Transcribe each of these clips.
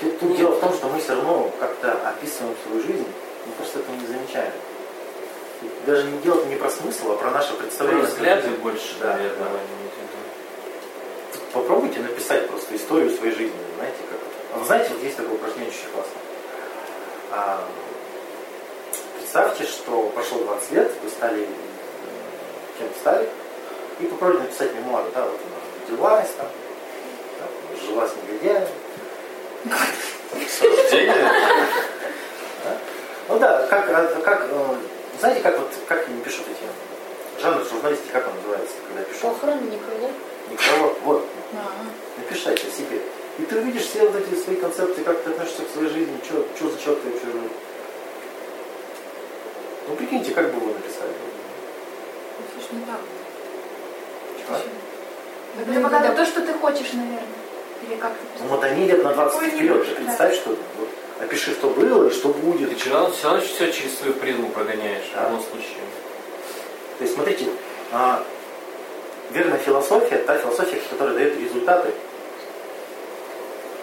Тут, тут дело в том, что мы все равно как-то описываем свою жизнь, мы просто этого не замечаем. Даже не дело не про смысл, а про наше представление. Про взгляды больше, да, наверное, да. Попробуйте написать просто историю своей жизни, знаете, как. А Вы знаете, вот есть такое упражнение очень классно. А, представьте, что прошло 20 лет, вы стали э, кем стали, и попробуйте написать мемуары, да, вот она родилась, там, да, жила с негодяем, Рождения? Ну да, как, а, как э, знаете, как вот как они пишут эти жанры журналистики, как он называется, когда пишут? Похороны некролог. Некролог, вот, А, напиши это себе. И ты увидишь все вот эти свои концепции, как ты относишься к своей жизни, что за человек ты вообще. Ну прикиньте, как бы вы написали. Ну, слушай, не так. Чего? Это пока то, что ты хочешь, наверное. Или как Ну вот они лет на 20 Такое не вперед. Ты представь, что вот, опиши, что было и что будет. Ты все равно, все равно все через свою призму прогоняешь Да. в любом случае. То есть, смотрите, а, верная философия, та философия, которая дает результаты.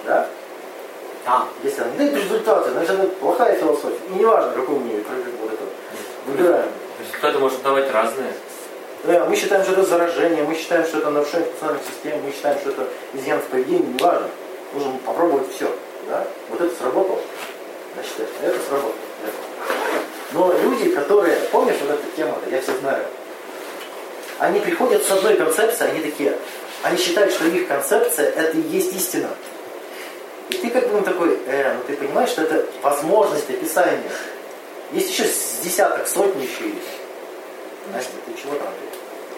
Да? Да. Если она не дает результаты, значит это плохая философия. И неважно, какую мы ее вот это, выбираем. Результаты может давать разные. Да, мы считаем, что это заражение, мы считаем, что это нарушение функциональных систем, мы считаем, что это изъян в поведении, неважно. Нужно попробовать все. Да? Вот это сработало. Значит, это, сработало. Но люди, которые, помнишь вот эта тема, я все знаю, они приходят с одной концепцией, они такие, они считают, что их концепция это и есть истина. И ты как бы такой, э, ну ты понимаешь, что это возможность описания. Есть еще с десяток, сотни еще есть. Настя, ты чего там?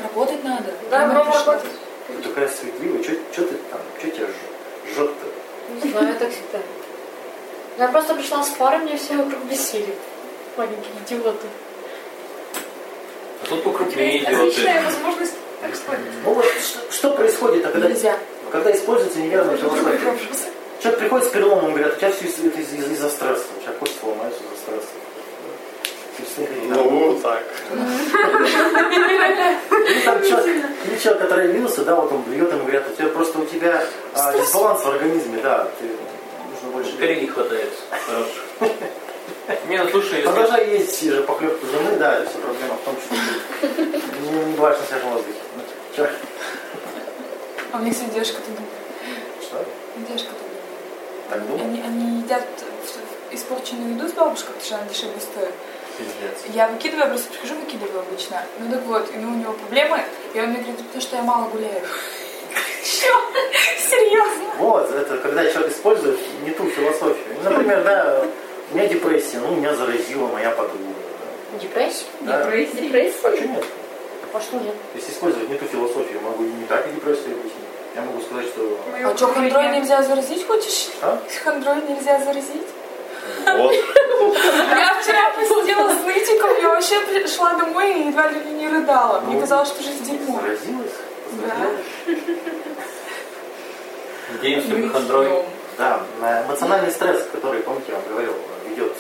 Работать надо. Да, пришло. работать. ты такая светливая, что ты там, что тебя жжет- жжет-то? Не знаю, я так всегда. Я просто пришла с парой, мне все вокруг бесили. Маленькие идиоты. А тут покрупнее идиоты. отличная возможность так сказать. Ну вот что, происходит, когда, Нельзя. когда используется неверная философия? Человек приходит с переломом, говорят, у тебя все это из- из- из-за стресса. У тебя кость сломается из-за стресса. Ты с ней ходить надо. Ну, так. Или там человек, который явился, да, вот он блюет, ему говорят, у тебя просто у тебя а, дисбаланс в организме, да, ты, нужно больше Скорее не хватает. Не, ну слушай. Продолжай есть же похлебку жены, да, все проблема в том, что ты не, бываешь на свежем воздухе. А у них сегодня девушка туда. Что? Девушка туда. Так думал? Они, они едят испорченную еду с бабушкой, потому что она дешевле стоит. Пиздец. Я выкидываю, просто прихожу, выкидываю обычно. Ну так вот, и ну, у него проблемы, и он мне говорит, потому что я мало гуляю. Что? Серьезно? Вот, это когда человек использует не ту философию. Ну, Например, да, у меня депрессия, ну, меня заразила моя подруга. Депрессия? Да. Депрессия. А Депрессия? что нет? А что нет? Если использовать не ту философию, могу и не так и депрессию объяснить. Я могу сказать, что... А что, хандрой нельзя заразить, хочешь? А? Хандрой нельзя заразить? Вот. Я вчера посидела с нытиком, я вообще пришла домой и едва ли не рыдала. Мне Ну, казалось, что жизнь дерьмо. Заразилась? Да. Надеемся, вы хандрой. Да, на эмоциональный стресс, который, помните, я вам говорил, ведет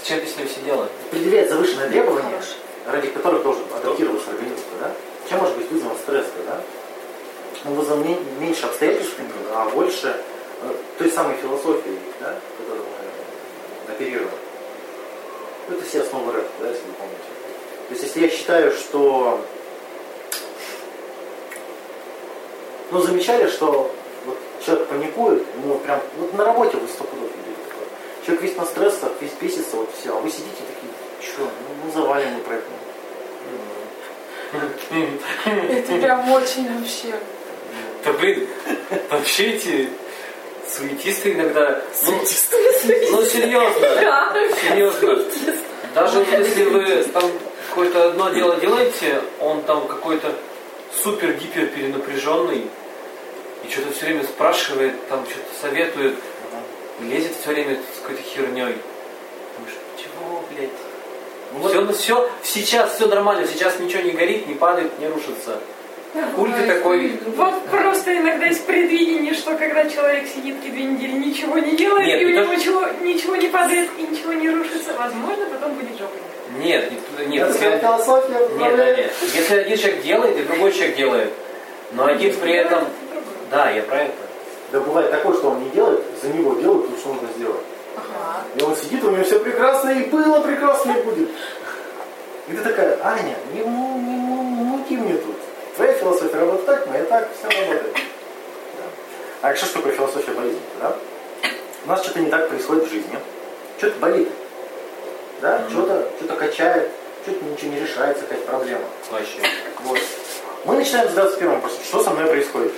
Зачем ты с ним сидела? предъявляет завышенные требования, Хороший. ради которых должен адаптироваться организм, да? Чем может быть вызван стресс, да? Он вызван меньше обстоятельств, а больше э, той самой философии, да, которую мы оперируем. Ну, Это все основы рэп, да, если вы помните. То есть, если я считаю, что... Ну, замечали, что вот человек паникует, ему прям... Вот на работе вы сто пудов видели такое. Человек весь на стрессах, весь бесится, вот все, а вы сидите такие, что, ну, ну завалим мы проект. Это прям очень вообще. Да блин, вообще эти суетисты иногда... Ну, ну серьезно, серьезно. Даже вот если вы там какое-то одно дело делаете, он там какой-то супер-гипер перенапряженный, и что-то все время спрашивает, там что-то советует, лезет все время с какой-то херней. Думаешь, чего, блядь? Ну, вот- Все, ну все, сейчас все нормально, сейчас ничего не горит, не падает, не рушится. Хуй ты такой... Вот просто иногда есть предвидение, что когда человек сидит и две недели ничего не делает, Нет, и у него ничего, ничего не падает и ничего не рушится, возможно, потом будет жопа. Нет, нет, нет, Это если- философия. Нет, нет, нет. Если один человек делает, и другой человек делает, но один при этом Да, я про это. Да бывает такое, что он не делает, за него делают то, что нужно сделать. Ага. И он сидит, у него все прекрасно, и было прекрасно, и будет. И ты такая, Аня, не, му- не, му- не мути мне тут. Твоя философия работает так, моя так, все работает. Да. А что ж такое философия болезни? Да? У нас что-то не так происходит в жизни. Что-то болит. Да? Что-то что качает, что-то ничего не решается, какая-то проблема. Вообще. Вот. Мы начинаем задаться первым вопросом, что со мной происходит?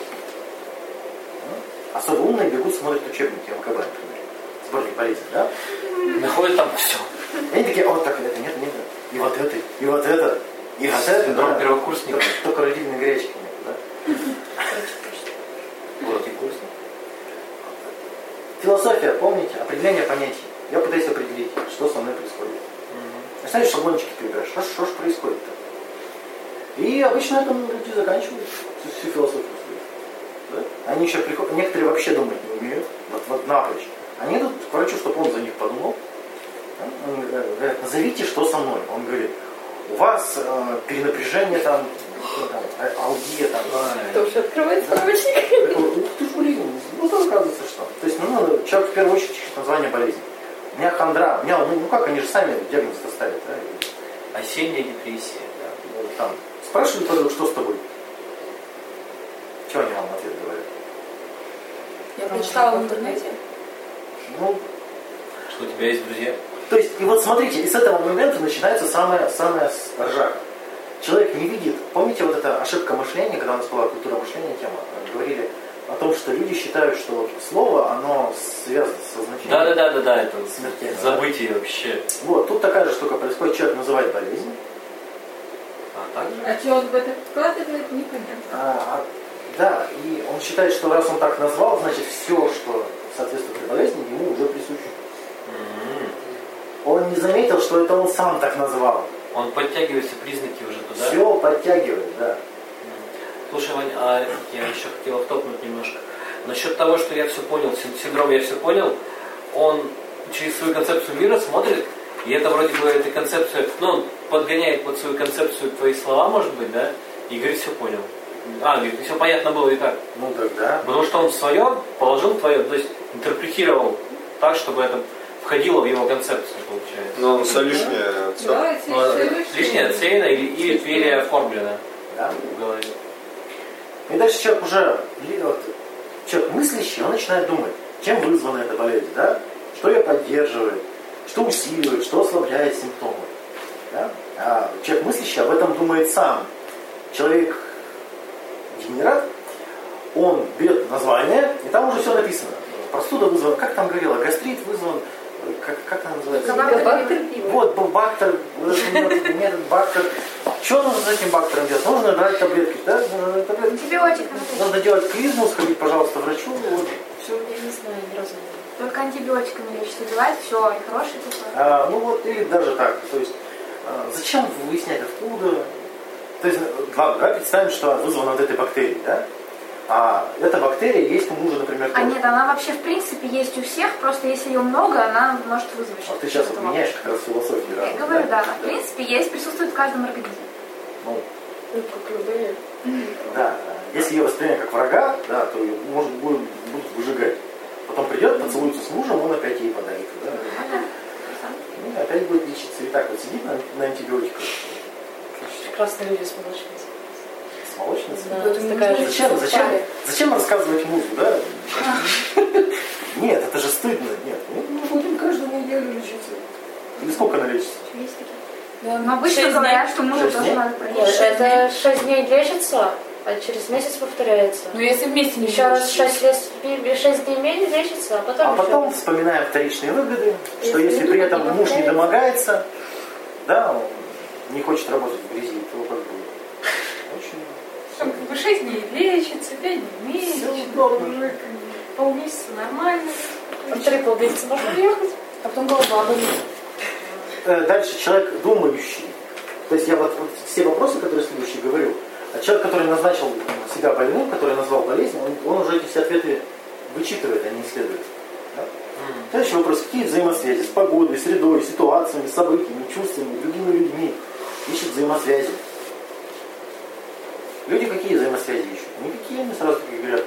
Ну, Особо умные бегут, смотрят учебники МКБ, например. Сборник болезней, да? Находит там все. И они такие, о, так, это нет, нет, и вот это, и вот это, и вот это. Синдром да. первокурсника. Только, только родильной гречки нет, да? Вот и курс. Философия, помните, определение понятий. Я пытаюсь определить, что со мной происходит. Начинаешь шаблончики перебираешь, что, ж- что ж происходит-то? И обычно это люди заканчивают всю, всю философию. Да? Они еще приходят, некоторые вообще думать не умеют, вот, вот напрочь. Они идут к врачу, чтобы он за них подумал. Да? Он говорит, назовите, что со мной. Он говорит, у вас э, перенапряжение там, что там, э, алгия там, Тоже открывает справочник. я такой, ух ты ж, блин, вот оказывается что. То есть, ну, надо, человек в первую очередь ищет название болезни. У меня хандра, у меня, ну, ну как, они же сами диагноз ставят, да, Осенняя депрессия. Да. ну, там, спрашивают подруг, что с тобой? Чего они вам ответ говорят? Я прочитала в интернете. Ну, Что у тебя есть друзья? То есть, и вот смотрите, и с этого момента начинается самая, самая ржака. Человек не видит, помните вот эта ошибка мышления, когда у нас была культура мышления тема, говорили о том, что люди считают, что слово, оно связано со значением. Да, да, да, да, да, это Смертельно, да? забытие вообще. Вот, тут такая же штука происходит, человек называет болезнь, А также? А что он в это вкладывает, непонятно. А, а, да, и он считает, что раз он так назвал, значит все, что соответствует этой болезни, ему уже присуще. Он не заметил, что это он сам так назвал. Он подтягивает все признаки уже туда. Все подтягивает, да. Слушай, Вань, а я еще хотел втопнуть немножко. Насчет того, что я все понял, син- синдром я все понял, он через свою концепцию мира смотрит, и это вроде бы эта концепция, ну, он подгоняет под свою концепцию твои слова, может быть, да, и говорит, все понял. А, говорит, все понятно было и так. Ну тогда. Потому что он свое положил твое, то есть интерпретировал так, чтобы это входило в его концепцию, получается. Но он все лишнее отсек. Да, эти Ну, лишнее отсеяно или, или переоформлено Да. в голове. И дальше человек уже, вот, человек мыслящий, он начинает думать, чем вызвана эта болезнь, да? Что ее поддерживает, что усиливает, что ослабляет симптомы. Да? А человек мыслящий об этом думает сам. Человек генерат, он берет название, и там уже все написано. Простуда вызвана, как там говорила, гастрит вызван, как, как там называется? Габактер. Вот был бактер, этот метод, бактер. Что нужно с этим бактером делать? Нужно брать таблетки, да? Нужно брать таблетки. Антибиотик надо. Нужно делать клизму, сходить, пожалуйста, к врачу. Вот, все. Я не знаю, не Только антибиотиками лечится, бывает, все, и хороший такой. А, ну вот, или даже так. То есть, а, зачем выяснять откуда? То есть, ладно, давай представим, что вызвано вот этой бактерией, да? А эта бактерия есть у мужа, например, А тоже. нет, она вообще в принципе есть у всех, просто если ее много, она может вызвать что-то. ты сейчас вот меняешь как раз философию. Я разные, говорю, да, в принципе есть, присутствует в каждом организме. Ну, Ну, как любые. да. Если ее воспринимать как врага, да, то ее, может, будут, будут выжигать. Потом придет, поцелуется с мужем, он опять ей подарит. Да? Ну, и опять будет лечиться. И так вот сидит на, на антибиотиках. Прекрасные люди с молочницей. С молочницей. Да, это такая же Зачем, зачем, зачем рассказывать мужу, да? Нет, это же стыдно. Нет, мы мы будем каждую неделю лечиться. Или сколько она лечится? Есть такие. Да, Но обычно шесть говорят, дней. что мужа Шесть тоже дней? надо Нет, проверить. это 6 дней лечится, а через месяц повторяется. Ну, если вместе не Еще раз. 6, лет, 6 дней менее лечится, а потом А еще потом вспоминаем вторичные выгоды, что Если при этом не муж не домогается, да, он не хочет работать в грязи, то как бы Там как бы 6 дней лечится, 5 дней месяц, полмесяца нормально. В три полмесяца можно ехать. А потом голова болит. Э, Дальше человек думающий. То есть я вот, вот все вопросы, которые следующие говорю, а человек, который назначил себя больным, который назвал болезнь, он, он уже эти все ответы вычитывает, а не исследует. Да? Следующий вопрос. Какие взаимосвязи с погодой, средой, ситуациями, событиями, чувствами, другими людьми? Ищет взаимосвязи. Люди какие взаимосвязи ищут? Никакие, они сразу такие говорят,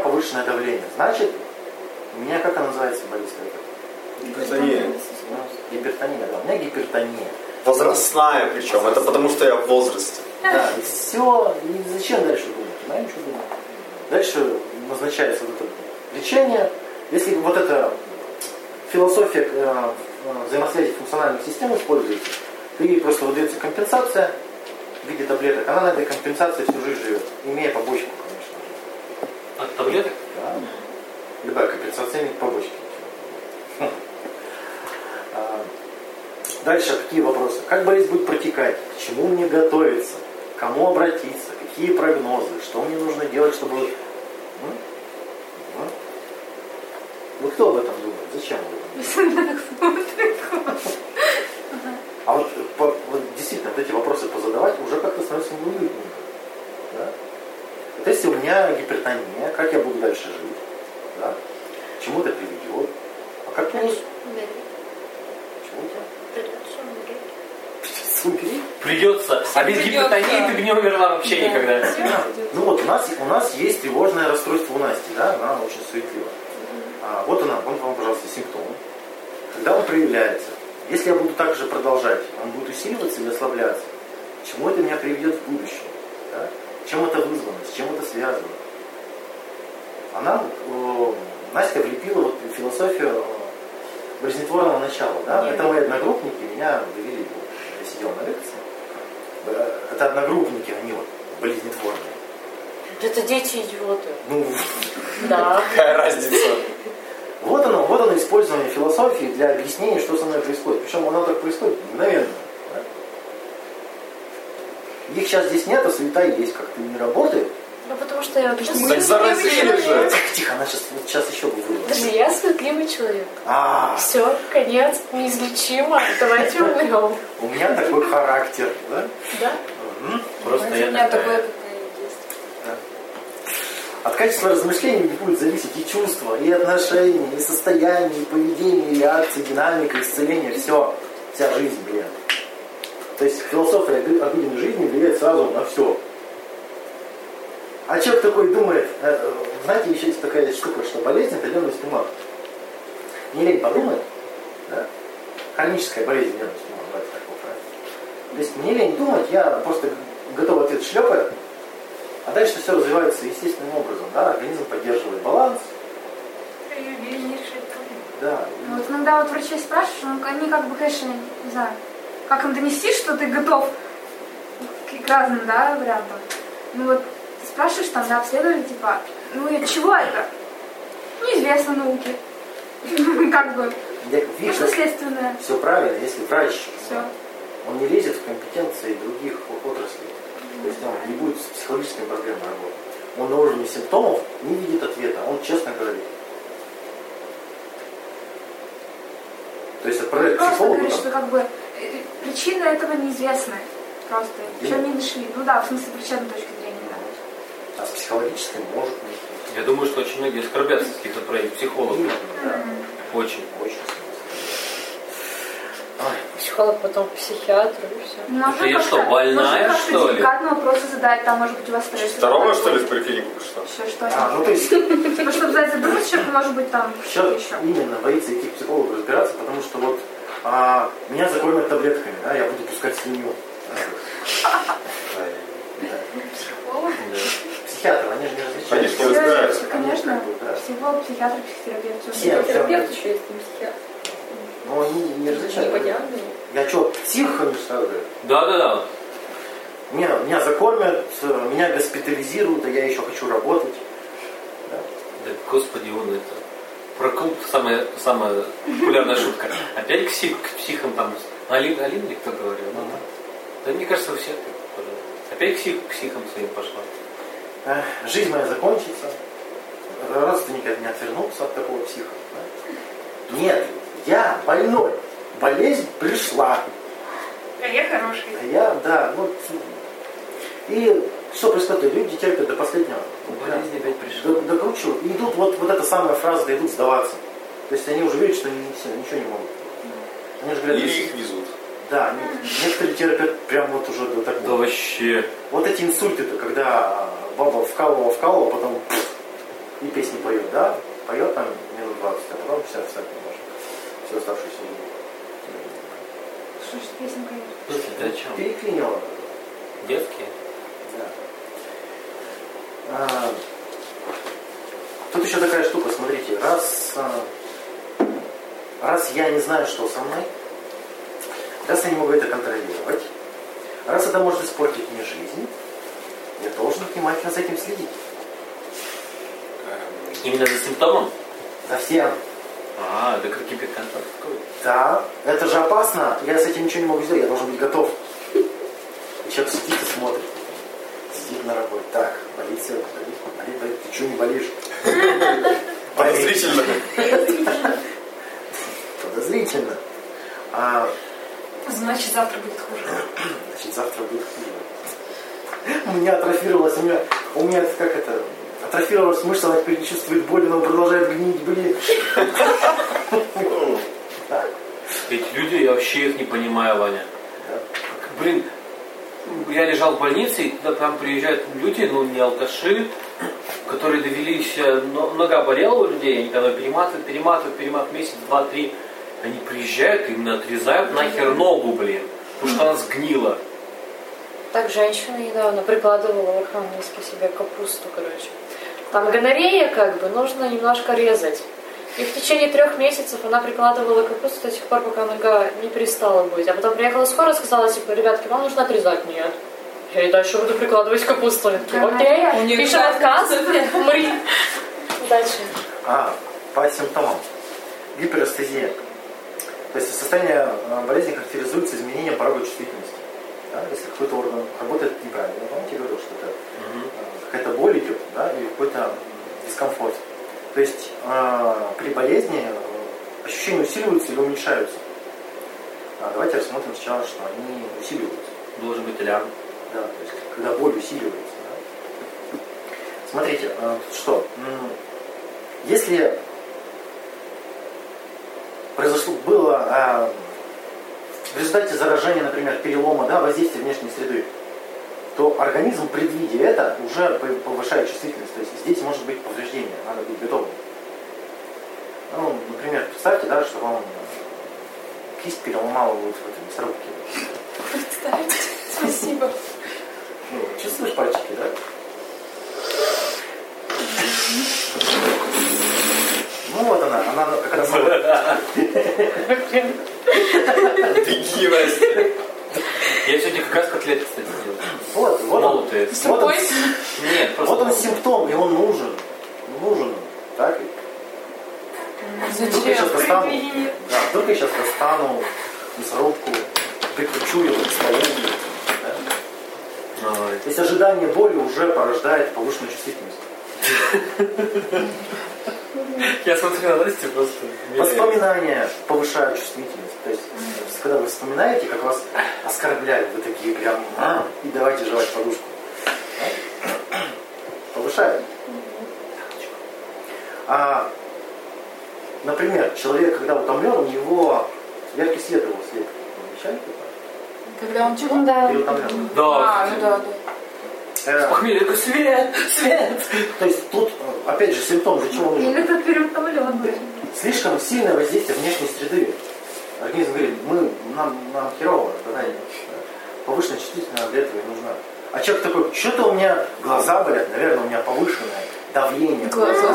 повышенное давление. Значит, у меня как она называется, Борис? как Гипертония. это? Гипертония, да. У меня гипертония. Возрастная причем. Это потому что я в возрасте. Да, и все. И зачем дальше думать? Знаем, что думать. Дальше назначается вот это лечение. Если вот эта философия э, э, взаимосвязи функциональных систем используется, то ей просто выдается компенсация в виде таблеток. Она на этой компенсации всю жизнь живет, имея побочку, конечно же. От таблеток? Да. Любая компенсация имеет побочки. Хм. А, Дальше какие вопросы? Как болезнь будет протекать? К чему мне готовиться? К Кому обратиться? Какие прогнозы? Что мне нужно делать, чтобы... Вы кто об этом думает? Зачем вы об этом думаете? А вот, по- вот действительно, вот эти вопросы позадавать уже как-то становится неуютненько. Да? Вот если у меня гипертония, как я буду дальше жить? Да? К чему это приведет? А как мне... Чему это? Придется умереть. Придется умереть? Придется. А без Придется. гипертонии ты бы не умерла вообще никогда. Ну вот у нас, у нас есть тревожное расстройство у Насти, да, она очень суетлива. А, вот она, вот вам, пожалуйста, симптомы. Когда он проявляется, если я буду так же продолжать, он будет усиливаться или ослабляться, к чему это меня приведет в будущем? да? Чем это вызвано, с чем это связано? Она, э, Настя влепила вот философию болезнетворного начала. Да? Это мои одногруппники меня довели, я сидел на лекции. Э, Это одногруппники, они вот болезнетворные. Это дети идиоты. Ну, Да. Какая разница? Вот оно, вот оно использование философии для объяснения, что со мной происходит. Причем оно так происходит мгновенно. да. Их сейчас здесь нет, а суета есть, как-то не работает. Ну потому что я вообще Так заразили же. Тихо, тихо, она сейчас, вот сейчас еще вырвалась. Подожди, я суетливый человек. А, Все, конец, неизлечимо. Давайте умрем. у меня такой характер, да? Да? Просто У я меня такая. От качества размышлений не будет зависеть и чувства, и отношения, и состояние, и поведение, и реакции, динамика, исцеление, все. Вся жизнь, блин. То есть философия обы- обыденной жизни влияет сразу на все. А человек такой думает, э, э, знаете, еще есть такая штука, что болезнь это ленность ума. Не лень подумать, да? Хроническая болезнь ленность ума, давайте так. То есть мне лень думать, я просто готов ответ шлепать, а дальше все развивается естественным образом, да, организм поддерживает баланс, да. Ну, Вот иногда вот врачей спрашиваешь, ну, они как бы, конечно, не знаю, как им донести, что ты готов к, разным, да, вариантам. Ну вот ты спрашиваешь там, да, обследовали, типа, ну и чего это? Неизвестно науке. Как бы, Я, ну что следственное. все правильно, если врач, он не лезет в компетенции других отраслей, то есть он не будет с психологическими проблемами работать. Он на уровне симптомов не видит ответа, он честно говорит. То есть отправляет к Просто психологу, говорит, что как бы э, причины этого неизвестны. Просто. Еще не нашли. Ну да, в смысле причинной точки зрения, да. а с психологической может быть. Я думаю, что очень многие оскорбятся, если их отправить к психологу. Да, Очень. очень Психолог, потом к психиатру и все. Можно я что, больная, можно что ли? деликатно вопросы задать, там, может быть, у вас стресс. Второго, что ли, в поликлинику пришла? Еще что А, ну то есть Типа, чтобы за задуматься, человек, может быть, там Сейчас еще. именно боится идти к психологу разбираться, потому что вот а, меня закормят таблетками, да, я буду пускать слюню. Да. Психиатры, они же не различают. Конечно, не разбираются. Конечно. Психолог, психиатр, психотерапевт. всё. Все, Терапевт все. еще есть, не психиатр. Но они не различают. Не по диагнозу. Я что, псих, они же сразу говорят. Да, да, да. Меня, меня закормят, меня госпитализируют, а я еще хочу работать. Да? Да, господи, он это. Про клуб самая, самая популярная шутка. Опять к, псих, к психам там. Алина, Алина ли кто говорил? Ну, Мгм. Да мне кажется, все так. Опять к, псих, к психам своим пошла. Эх, Жизнь моя закончится, родственники от меня отвернутся от такого психа. да? Нет, я больной. Болезнь пришла. А я хороший. А я, да, вот. И что происходит? Люди терпят до последнего. Болезнь опять пришла. До- Докручивают. И идут, вот, вот эта самая фраза, да идут сдаваться. То есть они уже видят, что они все, ничего не могут. Они же говорят, Или их везут. да, некоторые терпят прям вот уже до Да такого. вообще. Вот эти инсульты-то, когда баба вкалывала, вкалывала, потом и песни поет, да, поет там минут 20, а потом все встать не может. Все оставшееся время. Что ж песенка Ты о чем? Переклинило. Детские? Да. А, тут еще такая штука, смотрите, раз, а, раз я не знаю, что со мной, раз я не могу это контролировать, раз это может испортить мне жизнь, я должен внимательно за этим следить. Именно за симптомом? За всем. А, это как гиперконтакт такой. Да, это же опасно, я с этим ничего не могу сделать, я должен быть готов. И человек сидит и смотрит. Сидит на работе. Так, болит все, болит, болит, болит. Ты что не болишь? Подозрительно. Подозрительно. А, Значит, завтра будет хуже. значит, завтра будет хуже. У меня атрофировалась, у меня, у меня как это, атрофировалась мышца, она теперь не чувствует боли, но продолжает гнить, блин. Эти люди, я вообще их не понимаю, Ваня. Блин, я лежал в больнице, и туда прям приезжают люди, ну не алкаши, которые довелись, э, но- нога болела у людей, они там перематывают, перематывают, перематывают месяц, два, три. Они приезжают и именно отрезают нахер ногу, блин, потому что она сгнила. Так женщина недавно прикладывала в Архангельске себе капусту, короче. Там гонорея как бы, нужно немножко резать. И в течение трех месяцев она прикладывала капусту до тех пор, пока нога не перестала быть. А потом приехала скоро, сказала, типа, ребятки, вам нужно отрезать. Нет. Я и дальше буду прикладывать капусту. Окей, У них пишем отказ, мри. Дальше. А, по симптомам. Гиперэстезия. То есть состояние э, болезни характеризуется изменением порога чувствительности. Да? Если какой-то орган работает неправильно. Я помните, я говорил, что это какая-то боль идет, да, или какой-то дискомфорт. То есть э, при болезни э, ощущения усиливаются или уменьшаются. А, давайте рассмотрим сначала, что они усиливаются. Должен быть ляг. Да, то есть когда боль усиливается. да. Смотрите, э, что, если произошло, было э, в результате заражения, например, перелома, да, воздействия внешней среды, то организм, предвидя это, уже пов- повышает чувствительность. То есть здесь может быть повреждение, надо быть готовым. Ну, например, представьте, да, что вам э, кисть переломала вот в этой мясорубке. Спасибо. Ну, чувствуешь пальчики, да? Ну вот она, она как раз Беги, Настя. Я сегодня как раз котлеты, кстати, сделал. Вот, вот он, Молотые. вот он, Нет, просто... вот он симптом, и он нужен. Нужен он, так? И Вдруг я сейчас Зачем? достану, да, вдруг я сейчас достану мясорубку, прикручу ее к столу. да. То есть ожидание боли уже порождает повышенную чувствительность. Я смотрю на Настю просто... Воспоминания повышают чувствительность. То есть, когда вы вспоминаете, как вас оскорбляют, вы такие прям, «А, и давайте жевать подушку. Да? Повышает. А, например, человек, когда утомлен, у него яркий свет его. Замечали такое? Когда он чего? Да. Да, А, ну да, да. Э, Похмелье, такой свет, свет. то есть тут, э, опять же, симптом для чего нужен? Или это переутомленный. Слишком сильное воздействие внешней среды. Организм говорит, мы, нам, нам херово, нет. Повышенная чувствительность для этого и нужна. А человек такой, что-то у меня глаза болят, наверное, у меня повышенное давление. Глаза.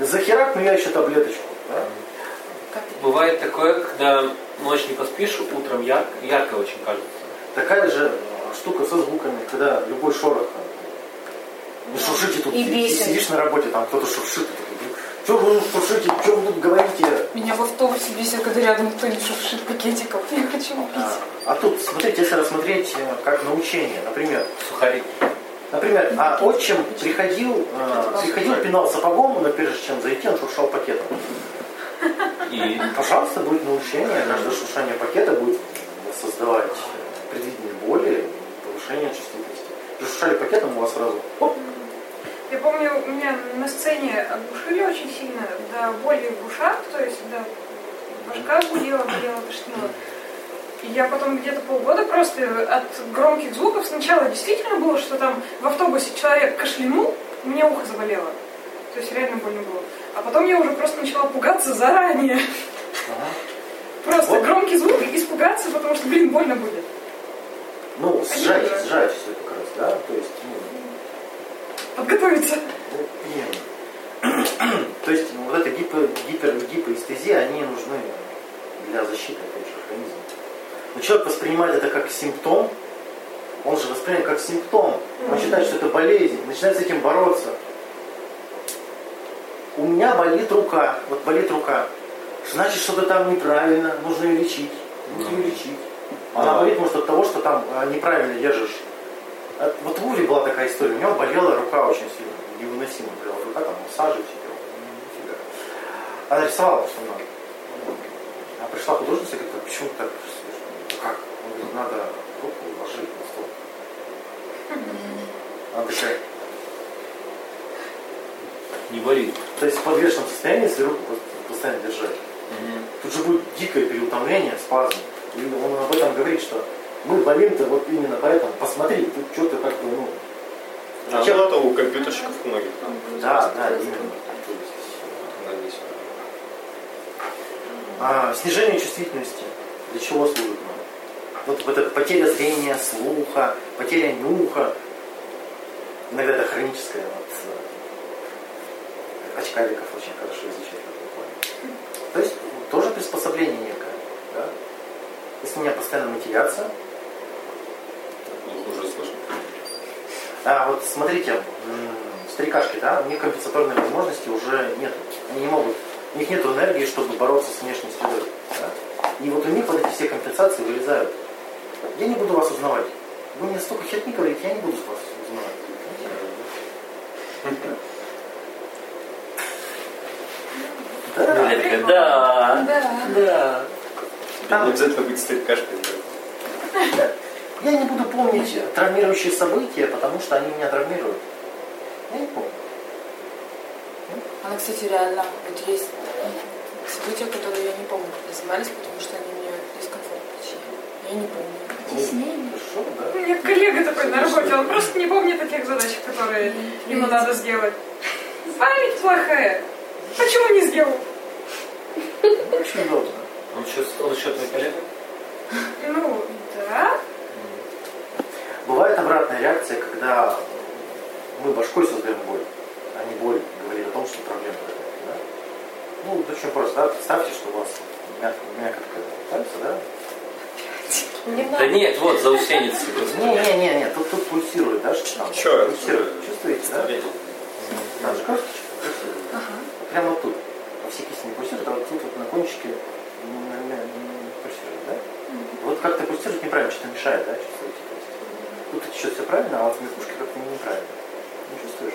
Захерак, ну я еще таблеточку. да? Бывает такое, когда ночь не поспишь, утром ярко, ярко очень кажется. Такая же штука со звуками, когда любой шорох. там, Вы шуршите тут, И ты- ты бесит. сидишь на работе, там кто-то шуршит, что вы тут шуршите, что вы тут говорите? Меня в автобусе бесит, когда рядом кто не шуршит пакетиков. Я хочу А, пить. а тут, смотрите, если рассмотреть э, как научение, например, Сухарик. Например, а отчим приходил, э, приходил, пинал сапогом, но прежде чем зайти, он шуршал пакетом. И Пожалуйста, будет научение, каждое шуршание пакета будет создавать предвидение боли, повышение чувствительности. Шуршали пакетом, у вас сразу оп, Я помню, у меня на сцене оглушили очень сильно до боли в ушах, то есть до башка гудела, болела, тошнила. И я потом где-то полгода просто от громких звуков сначала действительно было, что там в автобусе человек кашлянул, у меня ухо заболело. То есть реально больно было. А потом я уже просто начала пугаться заранее. Ага. Просто Вот. громкий звук, испугаться, потому что, блин, больно будет. Ну, сжать, сжать все как раз, да? То есть, ну, Подготовиться. То есть ну, вот эта гипо, гипер, гипоэстезия, они нужны для защиты опять же, организма. Но человек воспринимает это как симптом, он же воспринимает как симптом. Он считает, что это болезнь, начинает с этим бороться. У меня болит рука, вот болит рука. Значит, что-то там неправильно, нужно ее лечить. Нужно ее лечить. Она болит, может, от того, что там а, неправильно держишь. А Вот у Вули была такая история, у него болела рука очень сильно, невыносимо болела рука, там массажи все. Нифига. Она рисовала, что надо. А пришла художница и говорит, «А почему ты так рисуешь? «Ну, Как? Он говорит, надо руку ложить на стол. Она такая, Не болит. то есть в подвешенном состоянии, если руку по- постоянно держать, тут же будет дикое переутомление, спазм. И он об этом говорит, что мы болим-то вот именно поэтому. Посмотри, тут что-то как бы, ну, А Чем- ну, это у компьютерщиков многих. да, да, именно. То есть, Надеюсь. А, снижение чувствительности. Для чего служит нам? Вот, вот эта потеря зрения, слуха, потеря нюха. Иногда это хроническая. Вот, э, очкариков очень хорошо изучать в этом плане. То есть тоже приспособление некое. Да? Если у меня постоянно мотивация, Ну, хуже слышно. А вот смотрите, старикашки, да, у них компенсаторной возможности уже нет. Они не могут, у них нет энергии, чтобы бороться с внешней средой. да. И вот у них вот эти все компенсации вылезают. Я не буду вас узнавать. Вы мне столько херни говорите, я не буду вас узнавать. Да, Редко, да. Да. Да. Тебе не обязательно быть старикашкой. да. Я не буду помнить травмирующие события, потому что они меня травмируют. Я не помню. Она, кстати, реально, вот есть события, которые я не помню, как назывались, потому что они мне дискомфорт причиняли. Я не помню. Теснее. Хорошо, да. У меня коллега такой на работе, он просто не помнит о тех задачах, которые ему надо сделать. Память плохая. Почему не сделал? Очень удобно. Он еще, он еще твой коллега? Ну, да. Бывает обратная реакция, когда мы башкой создаем боль, а не боль говорит о том, что проблема какая-то. Да? Ну, очень просто. Да? Представьте, что у вас мягко, мягко такая пальца, да? Не Да надо. нет, вот заусеницы. Не-не-не, тут, тут пульсирует, да, что там? Чё это? Пульсирует. Чувствуете, да? Там же. Вот Прямо вот тут. Во все кисти не пульсирует, а вот тут вот на кончике пульсирует, да? Вот как-то пульсирует неправильно, что-то мешает, да, чувствуете? Тут еще все правильно, а вот в верхушке как-то неправильно. Не чувствуешь?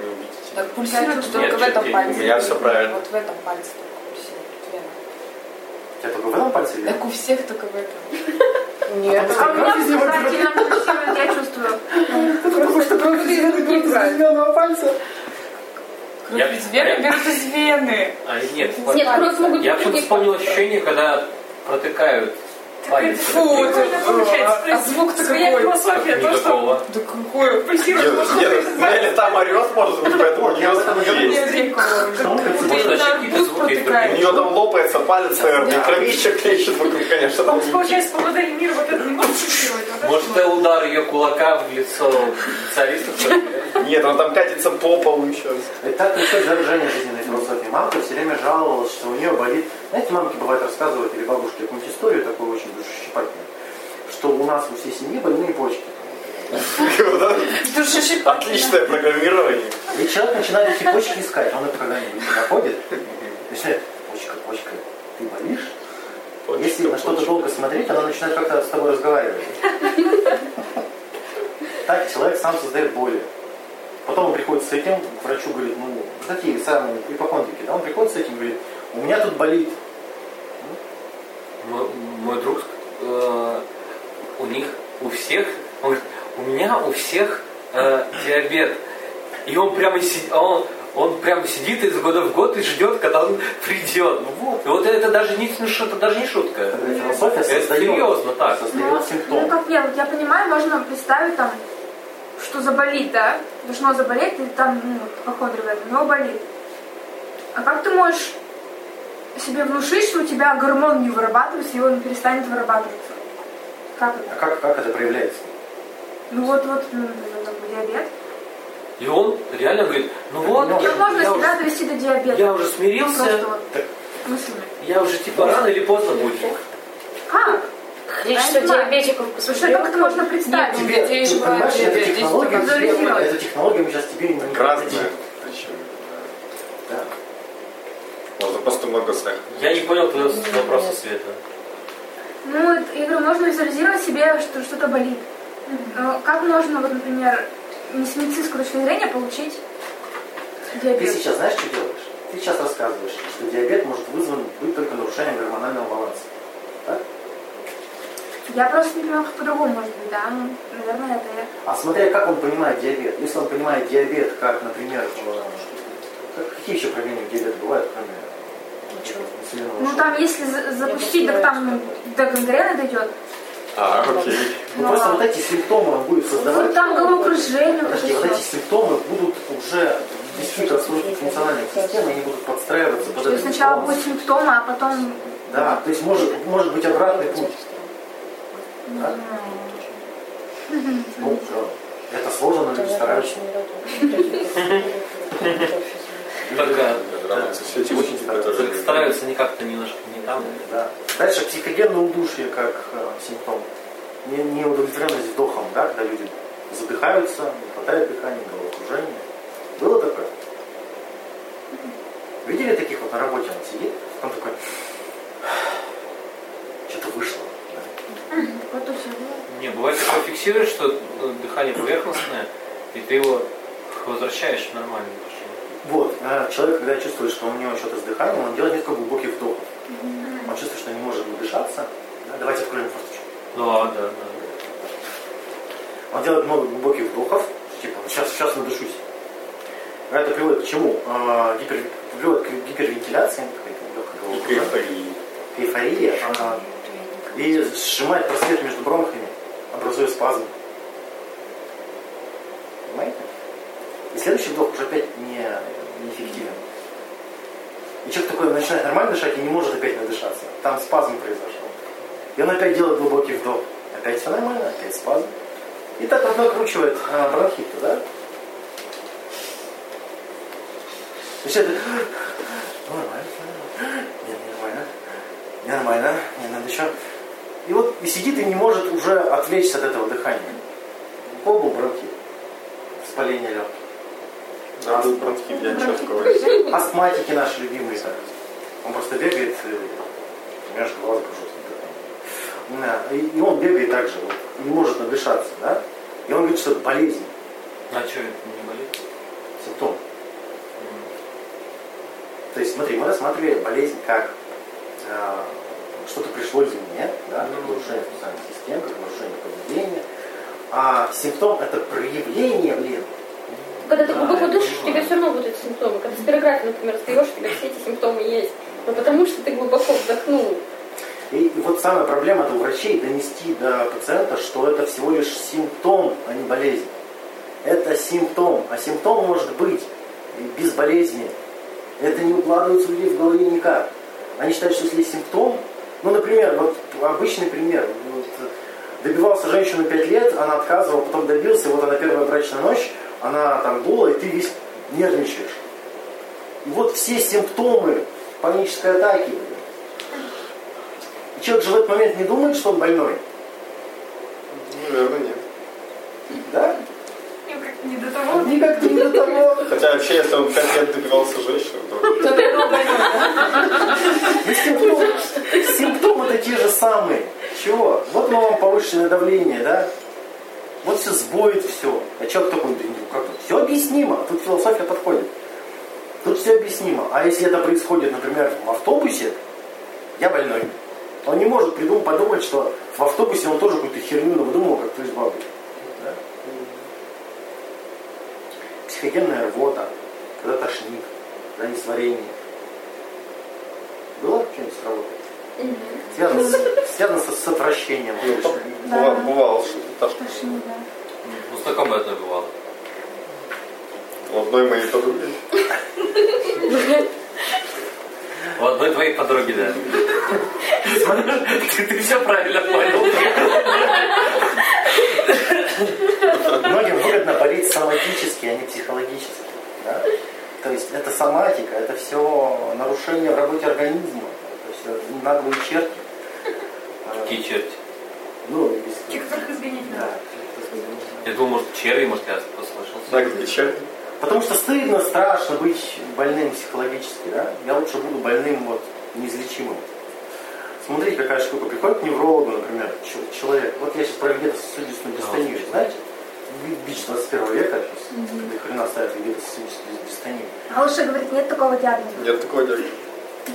Не увидите. Так пульсирует только в этом пальце. у меня всё правильно. Вот в этом пальце только пульсирует. У тебя только в этом пальце или? Так у всех только в этом. Нет. А у меня обязательно пульсирует, я чувствую. Потому что кровь из разъединенного пальца. Кровь Я- из вены я- берут из вены. А, нет, Нет, кровь могут я вспомнил ощущение, когда протыкают. Фу, это- получается. а звук-то какой? философия, то, что. Да какое? пульсирует, можно Нелли там орет, может быть, поэтому у нее есть. Арбуз звуки У нее там лопается палец, наверное, кровища клещет вокруг, конечно, там. Получается, по модели мира вот это не может это Может, что? это удар ее кулака в лицо специалистов? Нет, он там катится по полу еще. И так происходит заражение жизненной философии. Мамка все время жаловалась, что у нее болит. Знаете, мамки бывает рассказывают, или бабушки какую-нибудь историю такую очень душесчипательную, что у нас у всей семьи больные почки. Отличное программирование. И человек начинает эти почки искать. Он это когда-нибудь находит, начинает, почка, почка, ты болишь? Если на что-то долго смотреть, она начинает как-то с тобой разговаривать. Так человек сам создает боли. Потом он приходит с этим, к врачу говорит, ну, такие самые ипохондрики, да, он приходит с этим, говорит, у меня тут болит. Мой, мой друг, э, у них, у всех, он говорит, у меня у всех э, диабет. И он прямо сидит, он, он прямо сидит из года в год и ждет, когда он придет. Ну вот. И вот это даже не это даже не шутка. Это философия Это создает, серьезно так. создает Ну, симптом. как я, вот я понимаю, можно представить там, что заболит, да? Должно заболеть, и там, ну, походу, этом, но болит. А как ты можешь себе внушить, что у тебя гормон не вырабатывается, и он перестанет вырабатываться? Как это? А как, как это проявляется? Ну вот, вот, ну, диабет. И он реально говорит, ну вот, Ну, Как можно я, себя уже, довести до диабета? я уже смирился, Просто вот Так, я уже типа рано или поздно будет. Как? Знаю. диабетиков Слушай, как это посмотрел? можно представить? Нет, тебе, ты понимаешь, технология, есть такая эта технология мы сейчас тебе не Разные причины. Да. да. Можно просто много сахара. Я не понял твоего вопроса, Света. Ну, я говорю, можно визуализировать себе, что что-то болит. Но как можно, вот, например, не с медицинской точки зрения получить Ты диабет? сейчас знаешь, что делаешь? Ты сейчас рассказываешь, что диабет может вызван быть только нарушением гормонального баланса. Так? Я просто не понимаю, как по-другому может быть, да? Ну, наверное, это я. А смотря как он понимает диабет. Если он понимает диабет как, например, э, как- какие еще проявления диабета бывают, кроме Инсулинового Ну, там, если за- запустить, так там до гангрены дойдет. А, окей. Ну, Ну, просто вот эти симптомы он будет создавать. Ну, там головокружение, вот Подожди, вот эти симптомы будут уже вести расстройство функциональных систем, они будут подстраиваться под То есть сначала баланс. будут симптомы, а потом... Да, то есть может, может быть обратный путь. Да? Ну, это сложно, но люди стараются. Только стараются не как-то немножко не там. Да. Дальше психогенное удушье как э, симптом. Не- Неудовлетворенность вдохом, да, когда люди задыхаются, не хватает дыхания, головокружение. Было такое? Видели таких вот на работе он сидит, он такой, что-то вышло. да. Не, бывает такое фиксируешь, что ну, дыхание поверхностное, и ты его возвращаешь дыхание. Вот, человек, когда чувствует, что у него что-то с дыханием, он делает несколько глубоких вдохов. Он чувствует, что не может надышаться. Да, давайте откроем форточку. Да, да, да. Он делает много глубоких вдохов, типа, сейчас, сейчас надышусь. Это приводит к чему? А, гипер, приводит к гипервентиляции, к эйфории, а, и сжимает просвет между бронхами, образуя спазм. И следующий вдох уже опять не, неэффективен. И человек такой начинает нормально дышать и не может опять надышаться. Там спазм произошел. И он опять делает глубокий вдох. Опять все нормально, опять спазм. И так вот накручивает а, бронхиты, да? И все это... «Ну, Нормально, нет, нормально. Нормально, мне надо еще. И вот и сидит и не может уже отвлечься от этого дыхания. Колбу бронхит. Воспаление легких. Был бронхит, я ничего такого не Астматики наши любимые. Он просто бегает, и, понимаешь, голова закружится. Да. И, и он бегает так же, вот, не может надышаться, да? И он говорит, что это болезнь, А что, это не болит? симптом. То есть, смотри, мы рассматривали болезнь как э, что-то пришло извне, да, как нарушение функциональных систем, как нарушение поведения. А симптом это проявление, блин. Когда ты глубоко дышишь, у тебя все равно будут симптомы. Когда спирография, например, сдаешь, у тебя все эти симптомы есть. Но потому что ты глубоко вдохнул. И, вот самая проблема это у врачей донести до пациента, что это всего лишь симптом, а не болезнь. Это симптом, а симптом может быть без болезни. Это не укладывается у людей в голове никак. Они считают, что если есть симптом, ну, например, вот обычный пример. Вот, добивался женщину 5 лет, она отказывала, потом добился, вот она первая брачная ночь, она там дула, и ты весь нервничаешь. И вот все симптомы панической атаки. И человек же в этот момент не думает, что он больной. Наверное, нет. Да? Ну, не до того. Никак не до того. Хотя вообще, если он 5 лет добивался женщины, то... Ну, симптомы, симптомы-то те же самые. Чего? Вот мы вам повышенное давление, да? Вот все сбоит все. А человек такой, да, ну, как все объяснимо. Тут философия подходит. Тут все объяснимо. А если это происходит, например, в автобусе, я больной. Он не может придумать, подумать, что в автобусе он тоже какую-то херню выдумал, как то из бабы. Да? Психогенная рвота, когда тошнит, когда несварение. Было что-нибудь с работой? Связано, с, связано с, с отвращением. Ну, Бывало, бывало что-то так. Да. Ну, знакомая одной бывало. У одной моей подруги. У одной твоей подруги, да. Ты, ты все правильно понял. Многим выгодно болеть соматически, а не психологически. Да? То есть это соматика, это все нарушение в работе организма. Все наглые черти. Какие черти? Ну, без... Те, которых изгонять Да. Я думал, может, черви, может, я послышался. Да, черт? Потому что стыдно, страшно быть больным психологически, да? Я лучше буду больным вот неизлечимым. Смотрите, какая штука. Приходит к неврологу, например, человек. Вот я сейчас про вегетососудистую дистонию, знаете? Би- Бич 21 века, сейчас до хрена ставят вегетососудистую дистонию. А лучше говорить, нет такого диагноза. Нет такого диагноза.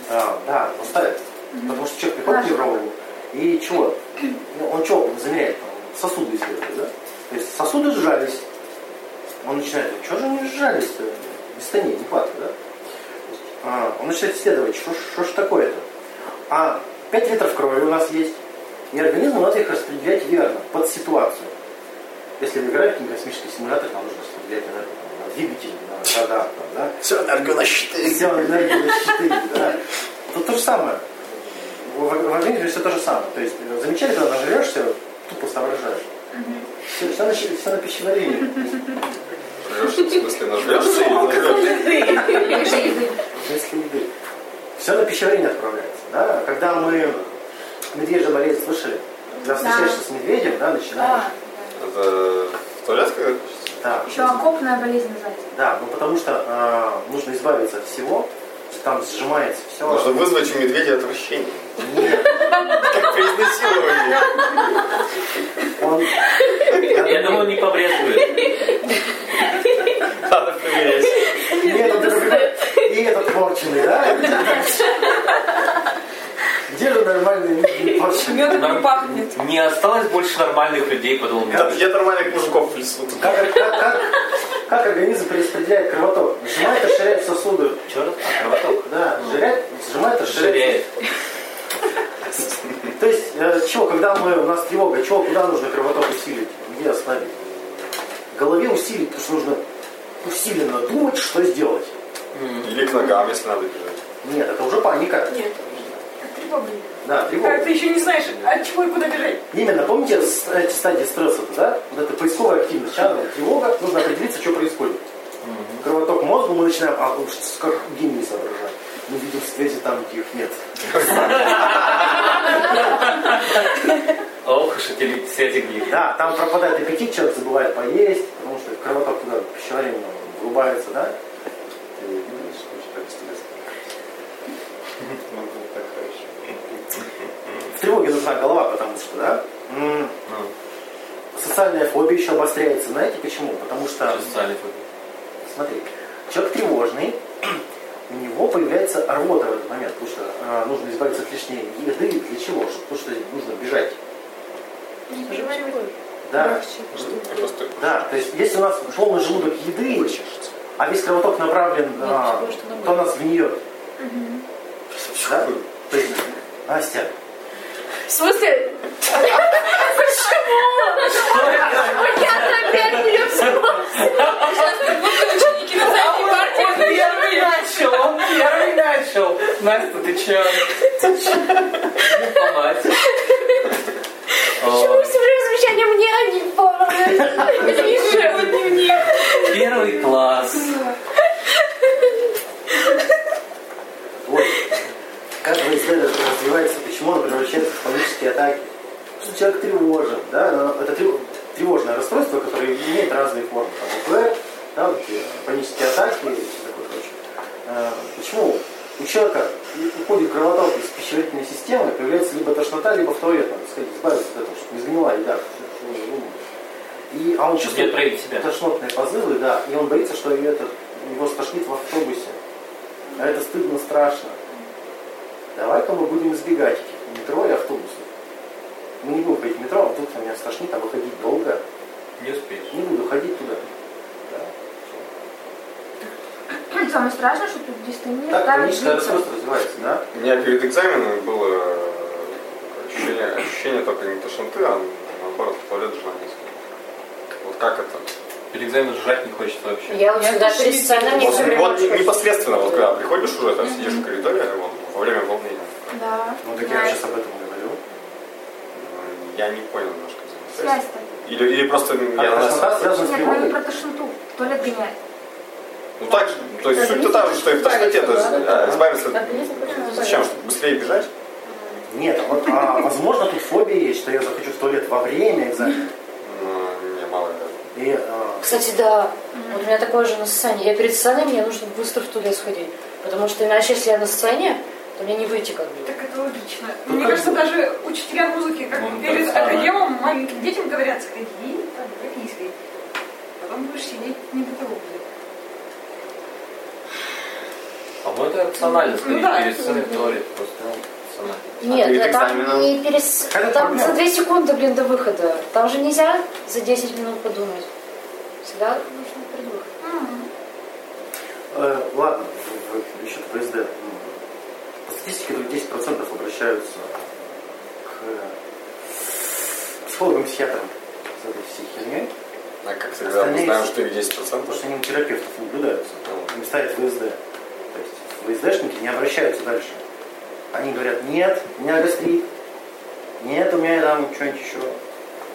А, да, он ставит. Потому что человек приходит к неврологу, и чего? Ну, он что замеряет? Там, Сосуды исследует, да? То есть сосуды сжались. Он начинает, что же они сжались-то? Дистония, нехватка, да? А, он начинает исследовать, что, ж- такое-то. А 5 литров крови у нас есть, и организм надо их распределять верно, под ситуацию. Если вы играете в космический симулятор, нам нужно распределять на двигатель, на радар, там, да? Все, энергию на щиты. Все энергию на щиты, да. Тут то же самое. В, в организме все то же самое. То есть э, замечали, когда нажрешься, тупо соображаешь. Все, все, на, все на пищеварении. Жрёшь, в смысле, нажмешься или нажмешь? Если еды. Все на пищеварение отправляется. Да? Когда мы медвежья болезнь слышали, когда встречаешься с медведем, да, начинаешь. Это в туалет когда Да, Еще окопная болезнь называется. да, ну потому что э, нужно избавиться от всего, там сжимается все. Нужно вызвать у медведя отвращение. Как при изнасиловании. Он, Я думаю, не побрезгует. Надо проверять. и этот, например, и этот порченый, да? Где же нормальный не порченый? Медом не пахнет. Не осталось больше нормальных людей, подумал я. Я нормальных мужиков в лесу. Как, как, как, как организм перераспределяет кровоток? Сжимает, расширяет сосуды. Че раз? А, кровоток. Да, сжиряет, сжимает, расширяет. То есть, э, чего, когда мы, у нас тревога, чего, куда нужно кровоток усилить? Где остановить? В голове усилить, потому что нужно усиленно думать, что сделать. Или к ногам, если надо бежать. Нет, это уже паника. Нет. Тревога. Да, тревога. Ты еще не знаешь, от чего и куда бежать. Именно, помните эти стадии стресса, да? Вот это поисковая активность, сейчас тревога, нужно определиться, что происходит. Кровоток мозга, мы начинаем, а, что- как гении соображать. Мы видим связи там, где их нет. Ох уж эти связи гнили. Да, там пропадает аппетит, человек забывает поесть, потому что кровоток туда пищеварение врубается, да? Ты не видишь, что очень так интересно. Ну, это так хорошо. Тревоге нужна голова, потому что, да? Ну, Социальная фобия еще обостряется. Знаете почему? Потому что, социальный фобия. смотри, человек тревожный, у него появляется рвота в этот момент, потому что а, нужно избавиться от лишней еды. Для чего? Чтоб- Потому что нужно бежать. Да, да. То есть, если у нас полный желудок еды, а весь кровоток направлен, а, потому что нам то нас гниет. Да? То есть, Настя, В смысле? Я опять не Ученики на задней партии. Он первый начал, он первый начал. Настя, ты че? Ты че? Не помать. Почему все время замечания мне, а не помню? Первый класс. как вы исследуете, развивается, почему он превращается в панические атаки? Что человек тревожен, да, это трев- тревожное расстройство, которое имеет разные формы. Там УПР, да, вот панические атаки и все такое прочее. Э, Почему у человека уходит кровоток из пищеварительной системы, появляется либо тошнота, либо в туалет, надо сказать, избавиться от этого, чтобы не сгнила еда. И, а он чувствует не отравить себя. тошнотные позывы, да, и он боится, что это, его стошнит в автобусе. А это стыдно, страшно. Давай-ка мы будем избегать этих метро и автобусов. Мы не будем ходить в метро, а вдруг меня стошнит, а выходить долго. Не успеешь. Не буду ходить туда. Да. Самое страшное, что тут дистония Так паническое лица. расстройство развивается, да? У меня перед экзаменом было ощущение, ощущение только не тошноты, а наоборот, туалет желание. Вот как это? Перед экзаменом жрать не хочется вообще. Я вот всегда перед сценой мне Вот, непосредственно, вот когда приходишь уже, там сидишь в коридоре, вот, во время волнения. Да. Ну так я сейчас об этом говорю. Я не понял немножко. Связь-то. Или, или просто А я на- связана с тревогой? про тошноту. Туалет гоняет. Ну так же, то есть суть-то та же, что и в тошноте, то есть избавиться от... Зачем? Чтобы быстрее бежать? Нет, а вот, а, возможно, тут фобия есть, что я захочу в туалет во время экзамена. Ну, не, мало ли. И, а, Кстати, да. Вот у меня такое же на сцене. Я перед сценой, мне нужно быстро в туалет сходить. Потому что иначе, если я на сцене, то мне не выйти как бы. Так это логично. Ну, Мне как кажется, даже учителя музыки, как Ну, бы да, перед самое. академом маленьким детям говорят, сходи, там, сходи. Потом будешь сидеть не до того будет. По-моему, это рационально Ну сходить да, перед туалет. Просто рационально. Нет, перед да, там экзаменом? не перед... с- Какая Там проблема? за 2 секунды, блин, до выхода. Там же нельзя за 10 минут подумать. Всегда нужно придумать. э, ладно, еще в ВСД. Статистике только 10% обращаются к психологам, психиатрам с этой всей херней. А как тогда мы Остальные знаем, с- что их 10%? Потому что они у терапевтов наблюдаются. Им ставят ВСД. То есть ВСДшники не обращаются дальше. Они говорят, нет, у меня гастрит, нет, у меня там что-нибудь еще.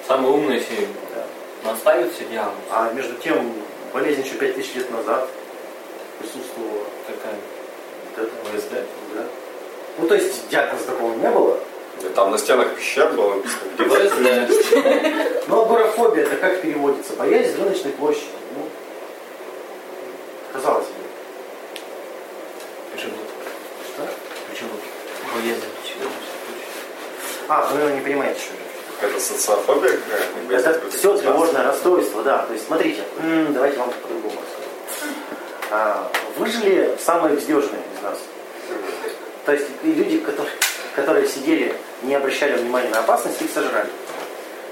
Самый умный, если Да. наставит все диагноз. А между тем, болезнь еще 5000 лет назад присутствовала. Такая Вот это, ВСД. да. Ну, то есть диагноза такого не было. Да Там на стенах пещер было написано. Но агорафобия, это как переводится? Боязнь рыночной площади. Ну, казалось бы. Почему? Что? Почему? Боязнь. А, вы не понимаете, что какая-то социофобия какая-то. Это все тревожное расстройство, да. То есть, смотрите, давайте вам по-другому расскажу. А, выжили самые бездежные из нас. То есть и люди, которые, которые сидели, не обращали внимания на опасность, их сожрали.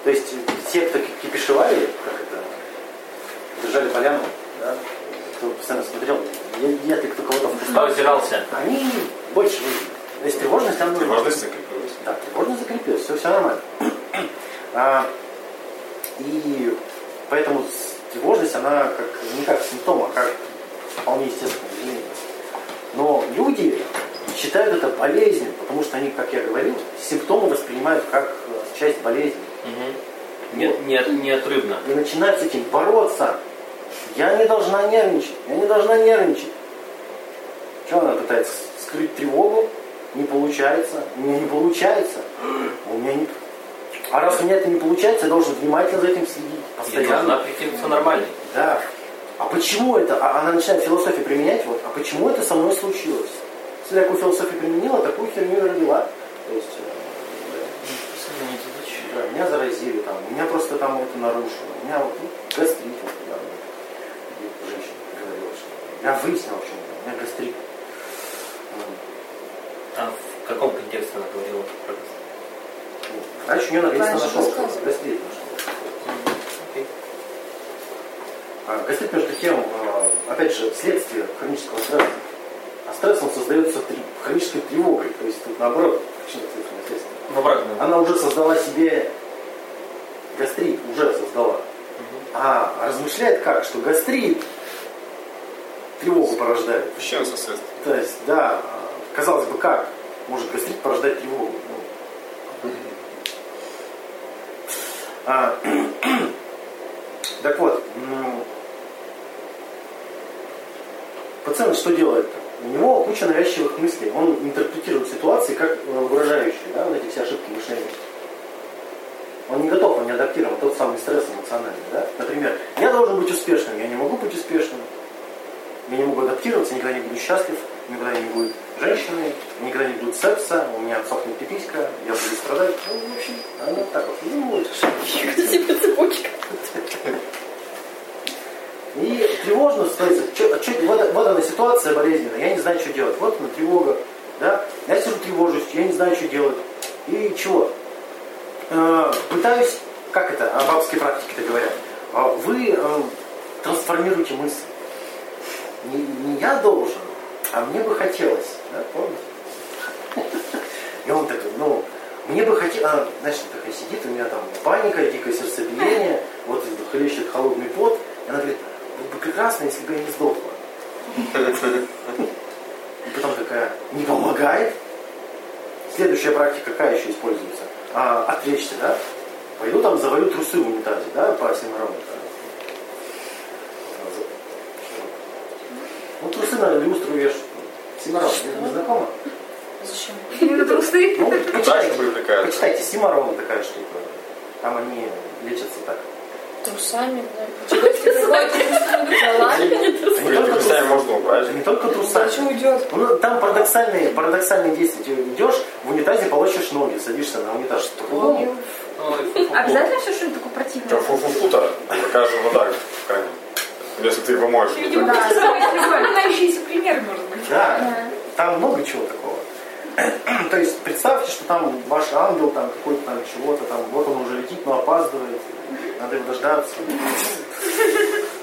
То есть те, кто ки- кипишевали, как это, держали поляну, да, кто постоянно смотрел, ед ли кто кого-то в Кто кустах, озирался? они больше выжили. То есть тревожность там нужна. Тревожность закрепилась. Да, тревожность закрепилась, все, все нормально. А, и поэтому тревожность, она как, не как симптом, а как вполне естественное явление. Но люди считают это болезнью, потому что они, как я говорил, симптомы воспринимают как э, часть болезни. Угу. Нет, нет, неотрывно. И начинают с этим бороться. Я не должна нервничать, я не должна нервничать. Что она пытается скрыть тревогу? Не получается. У меня не получается. У меня не... А раз у меня это не получается, я должен внимательно за этим следить. И Постоянно. должна прикинуться нормальной. Да. А почему это? А она начинает философию применять. Вот, а почему это со мной случилось? Если я такую философию применила, такую херню и родила. То есть, э, да, меня заразили там, у меня просто там это нарушено. У меня вот ну, гастрит, вот, мне женщина говорила, что я выяснил, что у меня, у меня гастрит. А в каком контексте она говорила про это? ну, Раньше у нее написано нашел, что гастрит нашел. А, гастрит, между тем, э, опять же, следствие хронического стресса. А стресс он создается три- хронической тревогой. То есть тут наоборот, причинно-следственное следствие. В обратном. Она уже создала себе гастрит, уже создала. А размышляет как? Что гастрит тревогу порождает. Причинное следствие. То есть, да, казалось бы, как может гастрит порождать тревогу? Ну. А, так вот, м, пациент что делает? У него куча навязчивых мыслей. Он интерпретирует ситуации как э, выражающие, да, вот эти все ошибки мышления. Он не готов, он не адаптирован, тот самый стресс эмоциональный. Да? Например, я должен быть успешным, я не могу быть успешным. Я не могу адаптироваться, никогда не буду счастлив, никогда не будет женщины, никогда не будет секса, у меня отсохнет пиписька, я буду страдать. Ну, в общем, оно так вот. Ну, цепочка. И тревожно становится. Чё- чё- вот, вот она ситуация болезненная, я не знаю, что делать. Вот она тревога. Да? Я сижу тревожусь, я не знаю, что делать. И чего? Э, пытаюсь, как это, о бабской практике-то говорят, а вы э, трансформируете мысль. Не, не я должен, а мне бы хотелось. Да, помните? И он такой, ну, мне бы хотелось, а, знаешь, такой сидит, у меня там паника, дикое сердцебиение, вот хлещет холодный пот, и она говорит, прекрасно, если бы я не сдохла. И потом такая, не помогает? Следующая практика какая еще используется? А, отвлечься, да? Пойду там заварю трусы в унитазе, да, по осьмирону. Да? Ну, трусы на люстру вешают. Симарон, не, не знакомо? Зачем? Именно трусы. Ну, Дальше почитайте, почитайте, Симарон такая штука. Там они лечатся так. Трусами, да. Трусами? Можно убрать. не только трусами. Зачем уйдет? Ну, там парадоксальные, парадоксальные действия. Ты идешь, в унитазе полощешь ноги, садишься на унитаз. Ой, Обязательно все что-нибудь такое Что, противное? фу-фу-фу-то? Каждая вода в кране. Если ты его моешь. Видимо, Да. запоминающийся пример, может быть. Да, там много чего такого. То есть представьте, что там ваш ангел, там какой-то там чего-то, там вот он уже летит, но опаздывает. Надо его дождаться.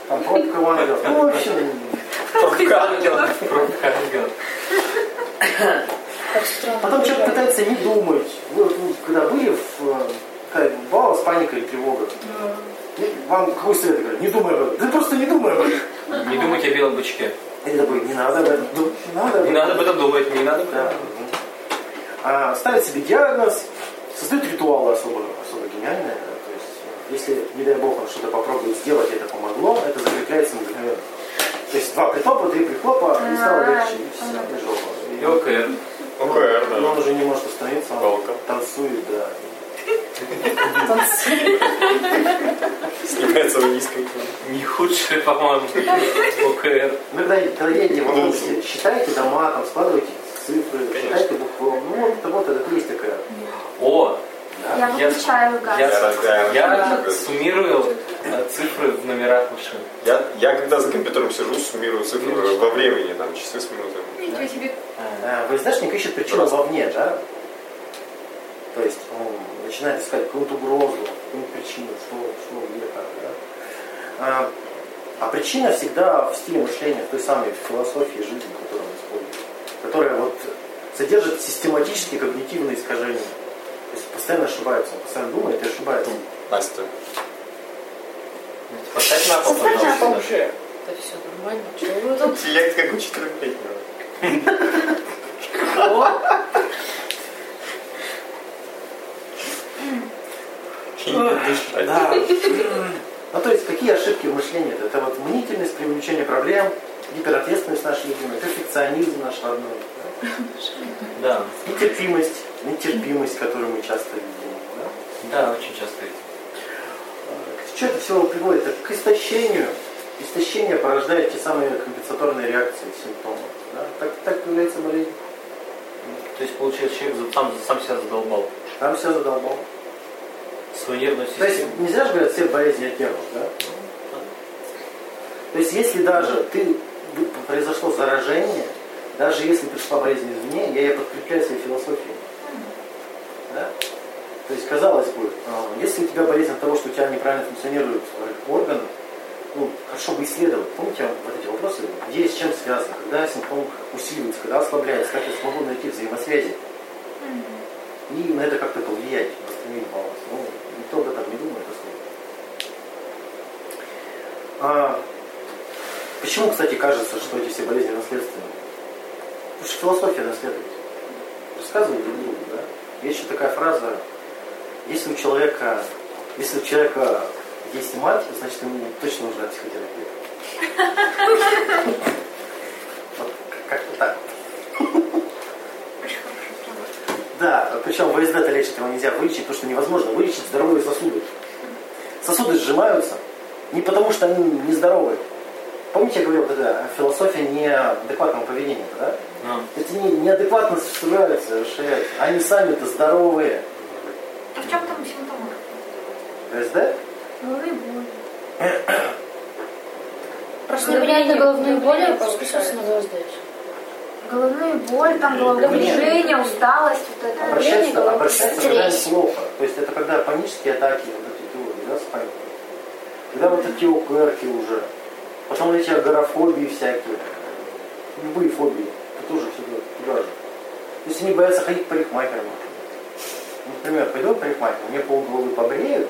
Там пробка у ангелов. Ну, в общем, Пропаганда. Так странно. Потом человек пытается не думать. Вы вот, ну, когда были в э, у вас паника или тревога? Ну, Вам какой совет говорят? Не думай об этом. Да просто не думай об этом. Не думайте о белом бычке. Или такой, не надо об этом думать. Не надо об Не этом. надо об этом думать, не надо об этом Да. А, ставит себе диагноз, создает ритуалы особо, особо гениальные. Если, не дай бог, он что-то попробует сделать, и это помогло, это закрепляется мгновенно. То есть два прихлопа, три прихлопа, и стало А, легче, и все, и жопа. И ОКР. ОКР, он да. уже не может остановиться, он танцует, да. Снимается в низком. Не худшее, по-моему, ОКР. Ну, когда, когда едете в автобусе, считайте дома, там, складывайте цифры, считайте буквы. Ну, вот, это вот это есть такая. О, Я выключаю газ. я, Я- я суммирую э, цифры в номерах машин. Я, я когда за компьютером сижу, суммирую цифры во времени, там, часы с минутами. Ничего себе. Э, ВСДшник ищет причину вовне, да? То есть он начинает искать какую-то угрозу, какую-нибудь причину, что, что, где, как, да? А, а причина всегда в стиле мышления, в той самой философии жизни, которую он использует, которая вот содержит систематические когнитивные искажения. Постоянно ошибается, он постоянно думает и ошибается. Настя. Поставь на пол, Поставь на пол. пожалуйста. Да все нормально. Тут? Интеллект как у четырехлетнего. Да. Ну, то есть, какие ошибки в мышлении? Это вот мнительность, привлечение проблем, гиперответственность наша любимая, перфекционизм наш родной, да? Да, нетерпимость, нетерпимость, которую мы часто видим. Да? да, очень часто видим. Что это все приводит? Это к истощению. Истощение порождает те самые компенсаторные реакции, симптомы. Да? Так, так появляется болезнь. То есть, получается, человек сам, сам себя задолбал. Там все задолбал. Свою нервную То есть систему. нельзя же говорить все болезни от нервов, да? То есть если даже ты произошло заражение, даже если пришла болезнь извне, я ее подкрепляю своей философией. Да? То есть, казалось бы, а, если у тебя болезнь от того, что у тебя неправильно функционируют органы, ну, хорошо бы исследовать. Помните вот эти вопросы, где и с чем связано, когда симптом усиливается, когда ослабляется, как я смогу найти взаимосвязи и на это как-то повлиять, восстановить баланс. Ну, никто об этом не думает особо. А, почему, кстати, кажется, что эти все болезни наследственные? Потому что философия наследует. Рассказывают друг другу, да? Есть еще такая фраза, если у человека, если у человека есть мать, значит ему точно нужна психотерапия. Вот как-то так. Да, причем ВСД-то лечить его нельзя вылечить, потому что невозможно вылечить здоровые сосуды. Сосуды сжимаются не потому, что они нездоровые. Помните, я говорил, вот эта философия неадекватного поведения, да? Ну, Эти не, неадекватно сужаются, расширяются. Они сами-то здоровые. А в чем там симптомы? ВСД? Головные боли. Просто непонятно головные боли, а просто собственно сдаешь. Головные боли, там головокружение, усталость, вот это. Обращается, обращается когда плохо. То есть это когда панические атаки, вот эти теории, да, с паникой. Когда вот эти укрки уже. Потом эти агорафобии всякие. Любые фобии. Тоже все туда же. То есть они боятся ходить к парикмахерам. Например, пойду к парикмахеру, мне полголовы побреют,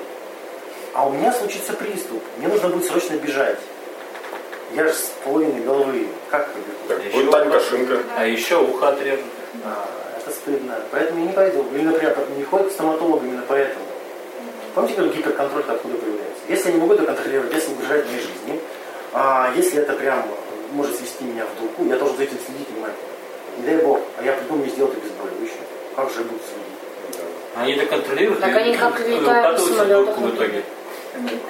а у меня случится приступ, мне нужно будет срочно бежать. Я же с половиной головы, как Так, Еще будет Танька Шинка. А еще ухо отрежут. А, это стыдно. Поэтому я не пойду. Или, например, не ходят к стоматологу именно поэтому. Помните, как гиперконтроль откуда появляется? Если я не могу это контролировать, если угрожает моей жизни, а если это прям может свести меня в дурку, я должен за этим следить внимательно. Не дай бог, а я придумаю сделать обезболивающее. Как же я буду следить? Они это контролируют Так и они как и летают на укатываются в самолетах, дурку в итоге.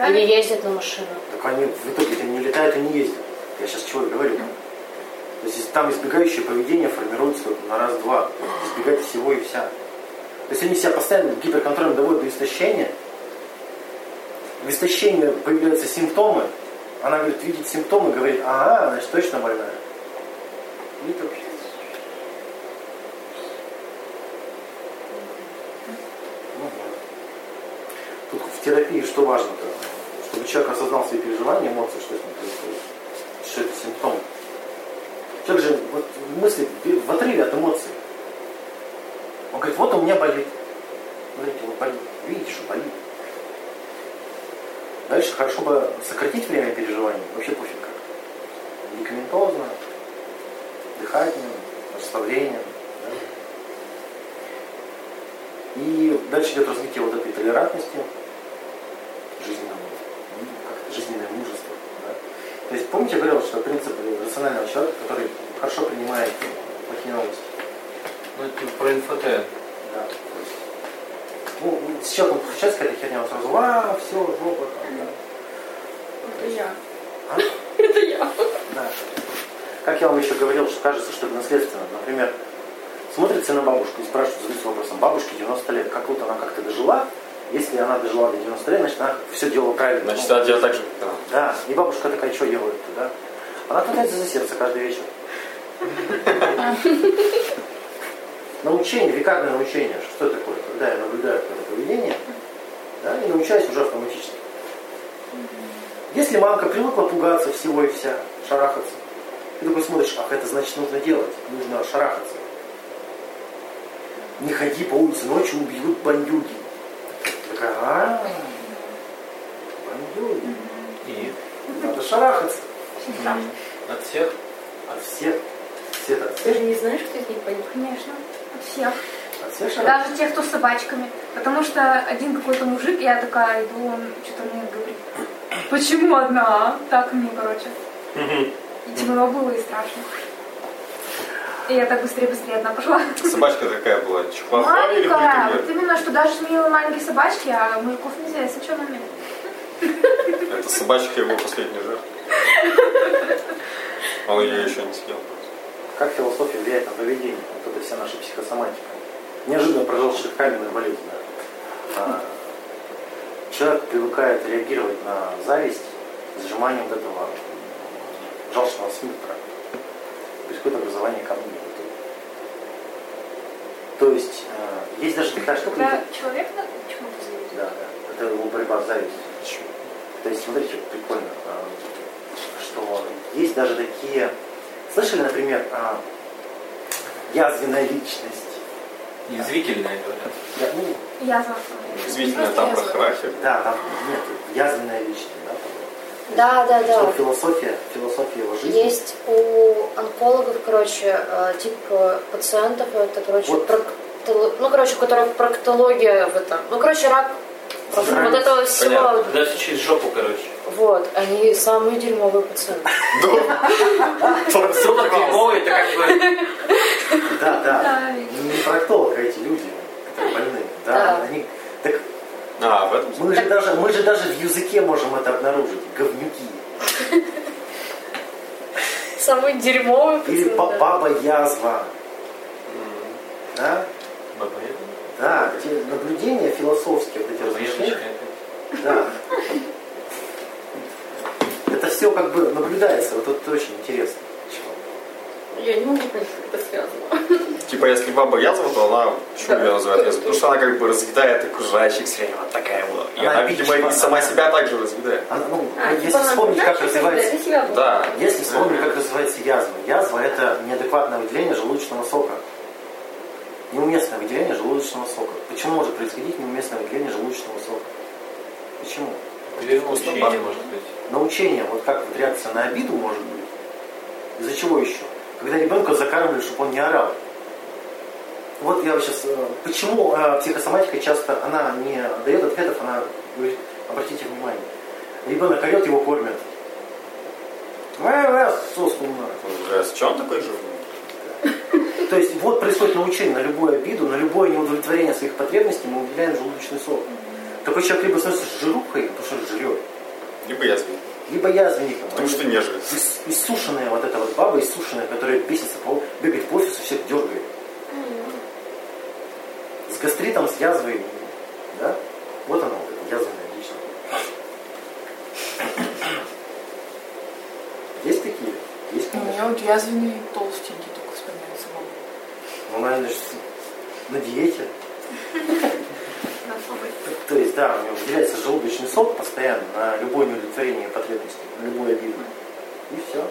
Или ездят на машинах. Так они в итоге-то не летают и не ездят. Я сейчас чего и говорю. То есть там избегающее поведение формируется на раз-два. Избегать всего и вся. То есть они себя постоянно гиперконтролем доводят до истощения. В истощении появляются симптомы. Она говорит, видит симптомы, говорит, ага, значит точно больная. Так. Ну, да. Тут в терапии что важно-то? Чтобы человек осознал свои переживания, эмоции, что с ним происходит. Что это симптом. Человек же вот, мысли в отрыве от эмоций. Он говорит, вот у меня болит. Смотрите, вот болит. Видите, что болит. Дальше хорошо бы сократить время переживаний. Вообще пофиг как. Медикаментозно, дыхательным, расслаблением. да. И дальше идет развитие вот этой толерантности, жизненного, ну, как жизненное мужество. да. То есть помните, я говорил, что принцип рационального человека, который хорошо принимает плохие новости. Ну, это про НФТ. Да. Ну, с человеком случается какая-то херня, он сразу, а, все, жопа. там, да. Это я. А? Это я. Да. Как я вам еще говорил, что кажется, что это наследственно. Например, смотрится на бабушку и спрашивают, задаются вопросом, бабушке 90 лет, как вот она как-то дожила, если она дожила до 90 лет, значит, она все делала правильно. Значит, Ну, надо делать так же, как она. Да, и бабушка такая, что делает-то, да? Она хватается за сердце каждый вечер. Научение, векарное научение, что такое? Когда я наблюдаю какое-то поведение, да, и научаюсь уже автоматически. Если мамка привыкла пугаться всего и вся, шарахаться, ты такой смотришь, ах, это значит нужно делать, нужно шарахаться. Не ходи по улице ночью, убьют бандюги. Ты Такая, а, бандюги. И Надо шарахаться. от всех. От всех. Все от Ты всех. же не знаешь, кто из них погиб? Конечно, всех. От всех. Даже те, кто с собачками. Потому что один какой-то мужик, я такая иду, он что-то мне говорит. Почему одна? Так мне, короче. И темно было и страшно. И я так быстрее-быстрее одна пошла. Собачка такая была, или Маленькая, вот именно, что даже милые маленькие собачки, а мужиков нельзя, если что, на мне. Это собачка его последняя жертва. Он ее еще не съел. Как философия влияет на поведение? Вот это вся наша психосоматика. Неожиданно прожившая каменная болезнь. А, человек привыкает реагировать на зависть сжиманием вот этого жалчного смутра. Происходит образование камней. То есть э, есть даже такая штука, Когда человек на чему-то зависит. Да, да. Это его борьба с завистью. То есть, смотрите, прикольно, а, что есть даже такие... Слышали, например, а, язвенная личность? Язвительные говорят. Я- ну, Я за. Действительно, там про характер. да, там нет, язвенная личность, да? там. Да, да, Что да. философия, философия его жизни. Есть у онкологов, короче, э, тип э, пациентов, это, короче, Вот. проктоло- ну, короче, у которых проктология в этом. Ну, короче, рак вот этого всего. Понятно. Все через жопу, короче. Вот, они самые дерьмовые пациенты. Слово дерьмовый, это как бы... Да, да. Да, Не проктолог, а эти люди, которые больные. Да, Да. они... Так А, в этом мы же, даже, мы же даже в языке можем это обнаружить. Говнюки. Самые дерьмовые Или ба- пациенты. баба язва. Да? Баба Да, те наблюдения философские, вот эти размышления. Да. Все как бы наблюдается, вот это очень интересно. Я не могу понять, как это связано. Типа, если баба язва, то она, почему ее называют язвой? Потому что она как бы разъедает окружающих все время, вот такая была. И Она она, видимо, и сама себя также разъедает. Она, ну, А, если типа она вспомнить, как развивается... Да. Если вспомнить, как развивается язва. Язва – это неадекватное выделение желудочного сока. Неуместное выделение желудочного сока. Почему может происходить неуместное выделение желудочного сока? Почему? Или научение, может быть. Научение, вот как вот реакция на обиду может быть. Из-за чего еще? Когда ребенка закармливают, чтобы он не орал. Вот я сейчас, почему э, психосоматика часто, она не дает ответов, она говорит, обратите внимание, ребенок орет, его кормят. Э, соску Уже с чем такой живой? То есть вот происходит научение на любую обиду, на любое неудовлетворение своих потребностей мы выделяем желудочный сок. Такой человек либо становится жирухой, потому что жрет, Либо язвенник. либо язвенником. Потому что не жрет. Ис- Иссушенная вот эта вот баба, иссушенная, которая бесится, по, бегает по офису, всех дергает. С гастритом, с язвой, да? Вот она, вот эта язвенная личность. Есть такие? Есть, У меня конечно. вот язвенный толстенький только вспоминается. Ну, наверное, на диете. То есть, да, у него выделяется желудочный сок постоянно на любое неудовлетворение потребностей, на любую обиду. И все.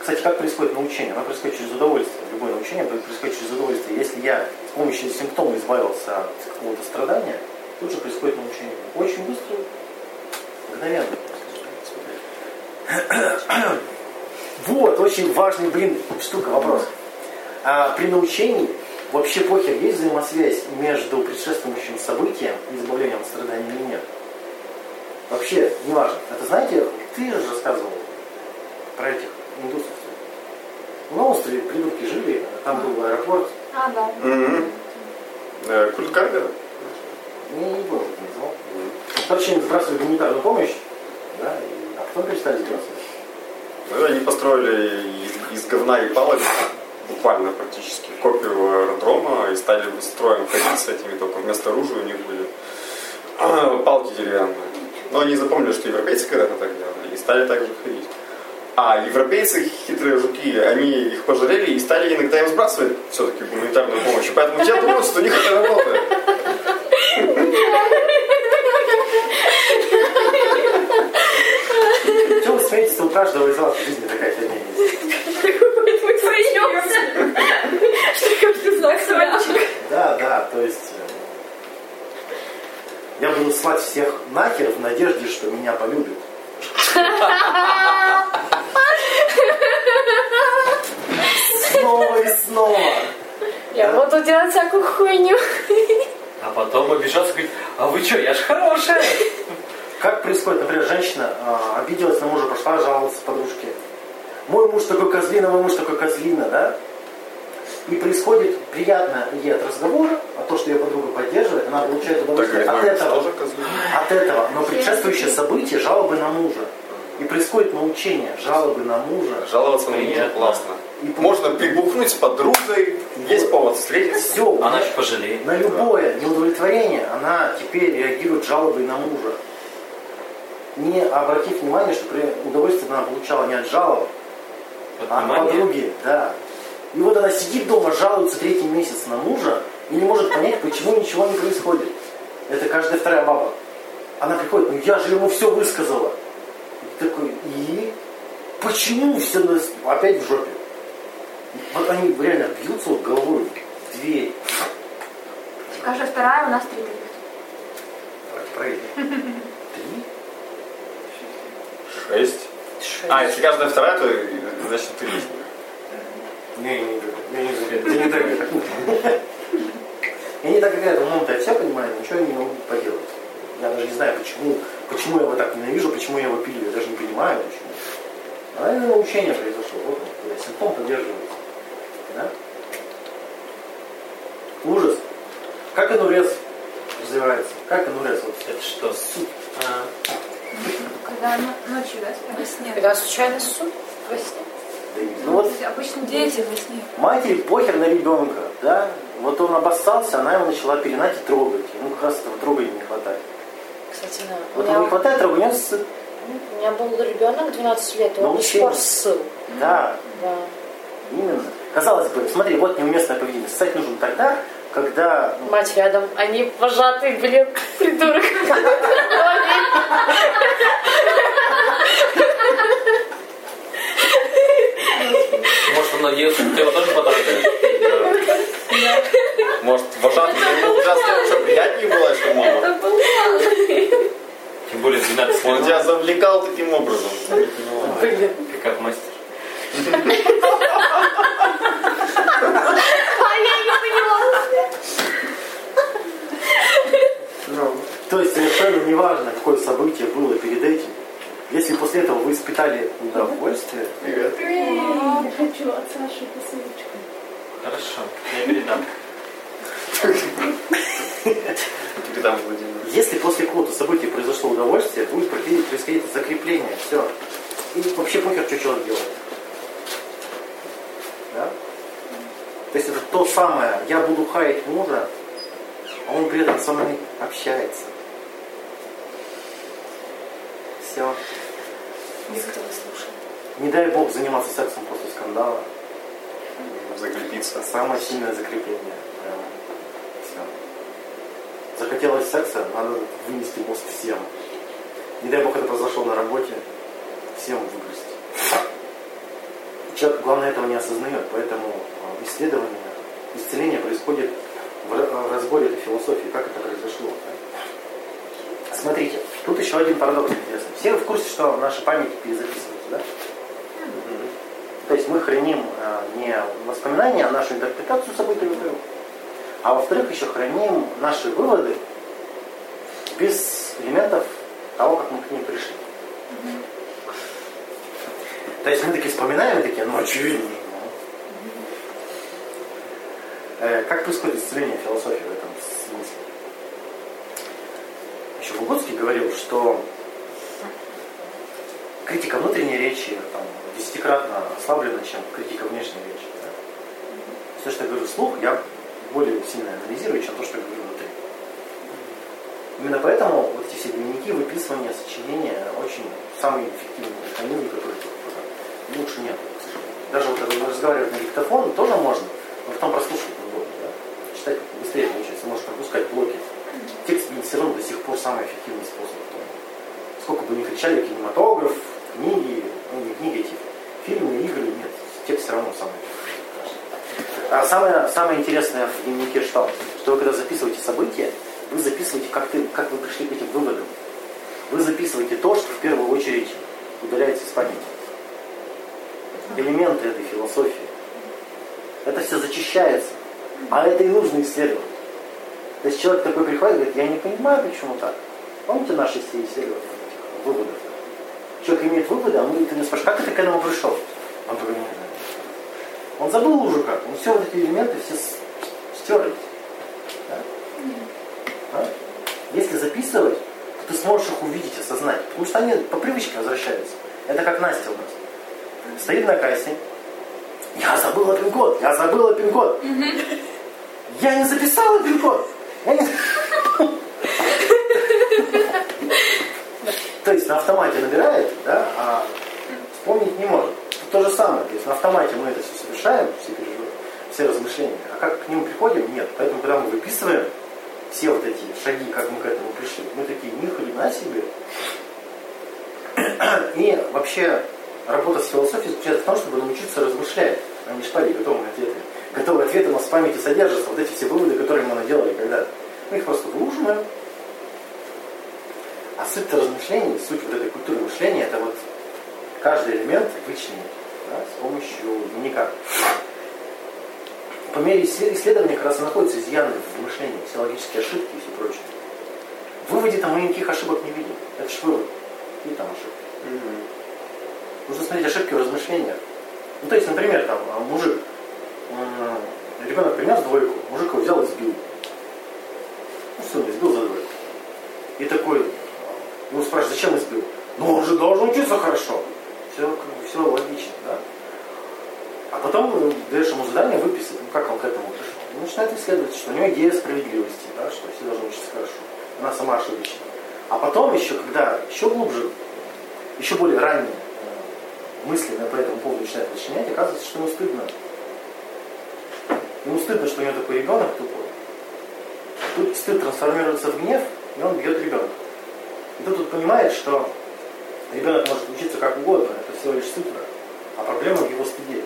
Кстати, как происходит научение? Оно происходит через удовольствие. Любое научение происходит через удовольствие. Если я с помощью симптома избавился от какого-то страдания, тут же происходит научение. Очень быстро, мгновенно. Вот, очень важный, блин, штука, вопрос. А при научении вообще похер, есть взаимосвязь между предшествующим событием и избавлением от страданий или нет? Вообще, не важно. Это знаете, ты же рассказывал про этих индусов. На острове придурки жили, там был аэропорт. А, да. Э, Культ Каргера? Я не помню, как назвал. Короче, им сбрасывали гуманитарную помощь, да, и- а потом перестали сбрасывать. Ну, они построили из, из говна и палок буквально практически копию аэродрома и стали строем ходить с этими, только вместо оружия у них были а, палки деревянные. Но они запомнили, что европейцы когда-то так делали и стали так же ходить. А европейцы, хитрые жуки, они их пожалели и стали иногда им сбрасывать все-таки гуманитарную помощь. Поэтому те думают, что у них это работает. Смеетесь, у каждого из вас в жизни такая фигня есть. Мы смеемся. Что каждый знак свальчик. Да, да, то есть э, я буду слать всех нахер в надежде, что меня полюбят. Снова и снова. Я буду делать всякую хуйню. А потом обижаться и говорить, а вы что, я ж хорошая. Как происходит, например, женщина а, обиделась на мужа, пошла жаловаться подружке. Мой муж такой козлина, мой муж такой козлина, да? И происходит приятно ей от разговора, а то, что ее подруга поддерживает, она получает Так удовольствие говорит, от «Мой муж этого. тоже козлина». От этого. Но предшествующее событие жалобы на мужа. И происходит научение жалобы на мужа. Жаловаться на мужа классно. И Можно прибухнуть с подругой, есть повод встретиться. все. Она еще пожалеет. На любое неудовлетворение она теперь реагирует жалобой на мужа. Не обратив внимание, что при удовольствие она получала не от жалоб, а от подруги. Да. И вот она сидит дома, жалуется третий месяц на мужа и не может понять, почему ничего не происходит. Это каждая вторая баба. Она приходит, ну я же ему все высказала. И такой, и? Почему все нас опять в жопе? Вот они реально бьются вот головой в дверь. Каждая вторая у нас три таких. Давайте проверим. Шесть. А, если каждая вторая, то значит ты Не, не, не, не, не, не так. Я не так как это, умом-то я все понимаю, ничего не могу поделать. Я даже не знаю, почему, почему я его так ненавижу, почему я его пилю, я даже не понимаю, почему. А это научение произошло, вот он, когда симптом поддерживается. Да? Ужас. Как инурез развивается? Как инурез? Вот Это что? суть. А, Но- ночью, да? Во сне. Когда случайно суд во сне. Да и- Ну вот обычно Дети во сне. матери похер на ребенка, да? Вот он обоссался, она его начала пеленать и трогать. Ему как раз этого трогания не хватает. Кстати, да. Вот ему не хватает трогания, он ссыт. у меня был ребенок 12 лет, он Ну, до сих пор ссыл. Да, Да. именно. Казалось бы, смотри, вот неуместное поведение. Ссать нужно тогда, когда ну, Мать рядом, они пожатые, блин, придурок. Может, он надеялся, что ты его тоже потрогаешь? Может, вожатый ему ужасно уже приятнее было, что мама. Это было. более 12 Он тебя завлекал таким образом. Блин. Как мастер. А я не поняла. Ну, то есть совершенно неважно, какое событие было перед этим. Если после этого вы испытали удовольствие, Привет. Я хочу от Саши посылочку. Хорошо, я передам. Передам Владимиру. если после какого-то события произошло удовольствие, будет происходить, происходить закрепление, все. И вообще похер, что человек делает. Да? То есть это то самое, я буду хаять мужа, а он при этом со мной общается. Все. Никто не слушает. Не дай бог заниматься сексом после скандала. Закрепиться. Самое сильное закрепление. Все. Захотелось секса, надо вынести мозг всем. Не дай бог это произошло на работе, всем выгрузить. Человек, главное, этого не осознает, поэтому э, исследование, исцеление происходит в ра- в разборе этой философии, как это произошло. Смотрите, тут еще один парадокс интересный. Все в курсе, что наши памяти перезаписываются, да? То есть мы храним э, не воспоминания, а нашу интерпретацию событий вокруг. А во-вторых, еще храним наши выводы без элементов того, как мы к ним пришли. То есть мы такие вспоминаем и такие, ну ну». Э, Как происходит исцеление философии в этом смысле? Еще Выгодский говорил, что критика внутренней речи там, десятикратно ослаблена, чем критика внешней речи. да. Все, что я говорю вслух, я более сильно анализирую, чем то, что я говорю внутри. Именно поэтому вот эти все дневники, выписывания, сочинения очень самый эффективный механизм, который э, лучше нет. Даже вот разговаривать на диктофон тоже можно, но потом прослушивать неудобно. Да? Читать быстрее получается, можешь пропускать блоки. Текст блин, все равно до сих пор самый эффективный способ. Сколько бы ни кричали кинематограф, книги, ну не книги, эти фильмы, игры, нет, текст все равно самый эффективный. А самое, самое интересное в дневнике что? Что вы когда записываете события, вы записываете, как, ты, как вы пришли к этим выводам. Вы записываете то, что в первую очередь удаляется из памяти. Элементы этой философии. Это все зачищается. А это и нужно исследовать. То есть человек такой приходит и говорит, я не понимаю, почему так. Помните наши все исследования этих выводов? Человек имеет выводы, а мы ты не спрашиваем, как ты к этому пришел? Он знаю. Он забыл уже как. Он все вот эти элементы все стерлись. Да? А? Если записывать, то ты сможешь их увидеть, осознать. Потому что они по привычке возвращаются. Это как Настя у нас. Стоит на кассе. Я забыла пин-код, я забыла пин-код. Я не записала пин-код. Не- То есть на автомате набирает, да, а вспомнить не может. Тут то же самое. То есть на автомате мы это все совершаем, все все размышления. А как к нему приходим? Нет. Поэтому, когда мы выписываем все вот эти шаги, как мы к этому пришли, мы такие, ни хрена себе. И вообще работа с философией заключается в том, чтобы научиться размышлять, а не шпарить готовыми ответами. Готовые ответы у нас в памяти содержатся, вот эти все выводы, которые мы наделали когда-то. Мы их просто выуживаем. А суть размышлений, суть вот этой культуры мышления, это вот каждый элемент вычленить да, с помощью дневника. По мере исслед- исследования как раз и находятся изъяны в мышлении, все логические ошибки и все прочее. В выводе-то мы никаких ошибок не видим. Это же вывод. И там ошибки. Нужно смотреть ошибки в размышлениях. Ну, то есть, например, там, а, мужик, м, ребенок принес двойку, мужик его взял и сбил. Ну, все, избил за двойку. И такой, ну, спрашивает, зачем избил? Ну, он же должен учиться хорошо. Все, все логично, да? А потом э, даешь ему задание выписать, ну, как он к этому пришел. Он начинает исследовать, что у него идея справедливости, да, что все должны учиться хорошо. Она сама ошибочна. А потом еще, когда еще глубже, еще более ранние э, мысли по этому поводу начинает вычленять, оказывается, что ему стыдно. Ему стыдно, что у него такой ребенок тупой. Тут стыд трансформируется в гнев, и он бьет ребенка. И тут он понимает, что ребенок может учиться как угодно, всего лишь цифра, а проблема в его стыде.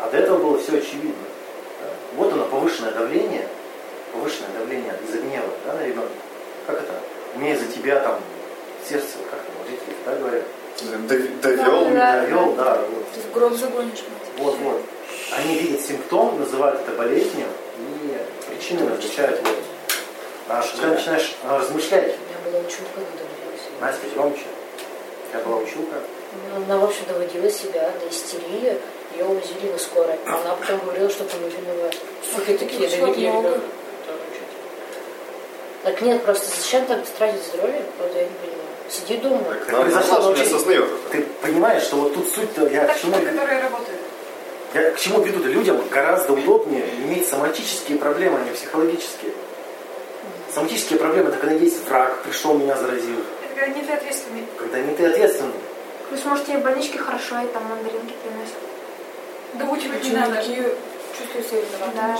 А до этого было все очевидно. Вот оно, повышенное давление, повышенное давление из-за гнева да, на ребенка. Как это? мне из-за тебя там сердце, как там, родители, да, говорят, Дов- Довел Да. довел, да, вот. Ты в гроб загонишь, мать. Вот, вот. Они видят симптом, называют это болезнью и причины различают. Вот. А когда начинаешь а, размышлять, У меня была училка, когда. Настя, громче. Тебя была училка. Она, в общем, доводила себя до истерии, ее увозили на скорой. Она потом говорила, что там виноват. Суки такие, не ребенок. Так нет, просто зачем так тратить здоровье? Вот я не понимаю. Сиди дома. Так, Так произошло не вообще- осознает. Ты понимаешь, что вот тут суть-то, я к чему, я к чему веду-то? Людям гораздо удобнее иметь соматические проблемы, а не психологические. Соматические проблемы, это когда есть враг, пришел, меня заразил. Когда не ты ответственный. Когда не ты ответственный. Плюс, может, тебе больнички хорошо, и там мандаринки приносят. Доучивать не Почему надо. чувствую себя виноватыми? Да.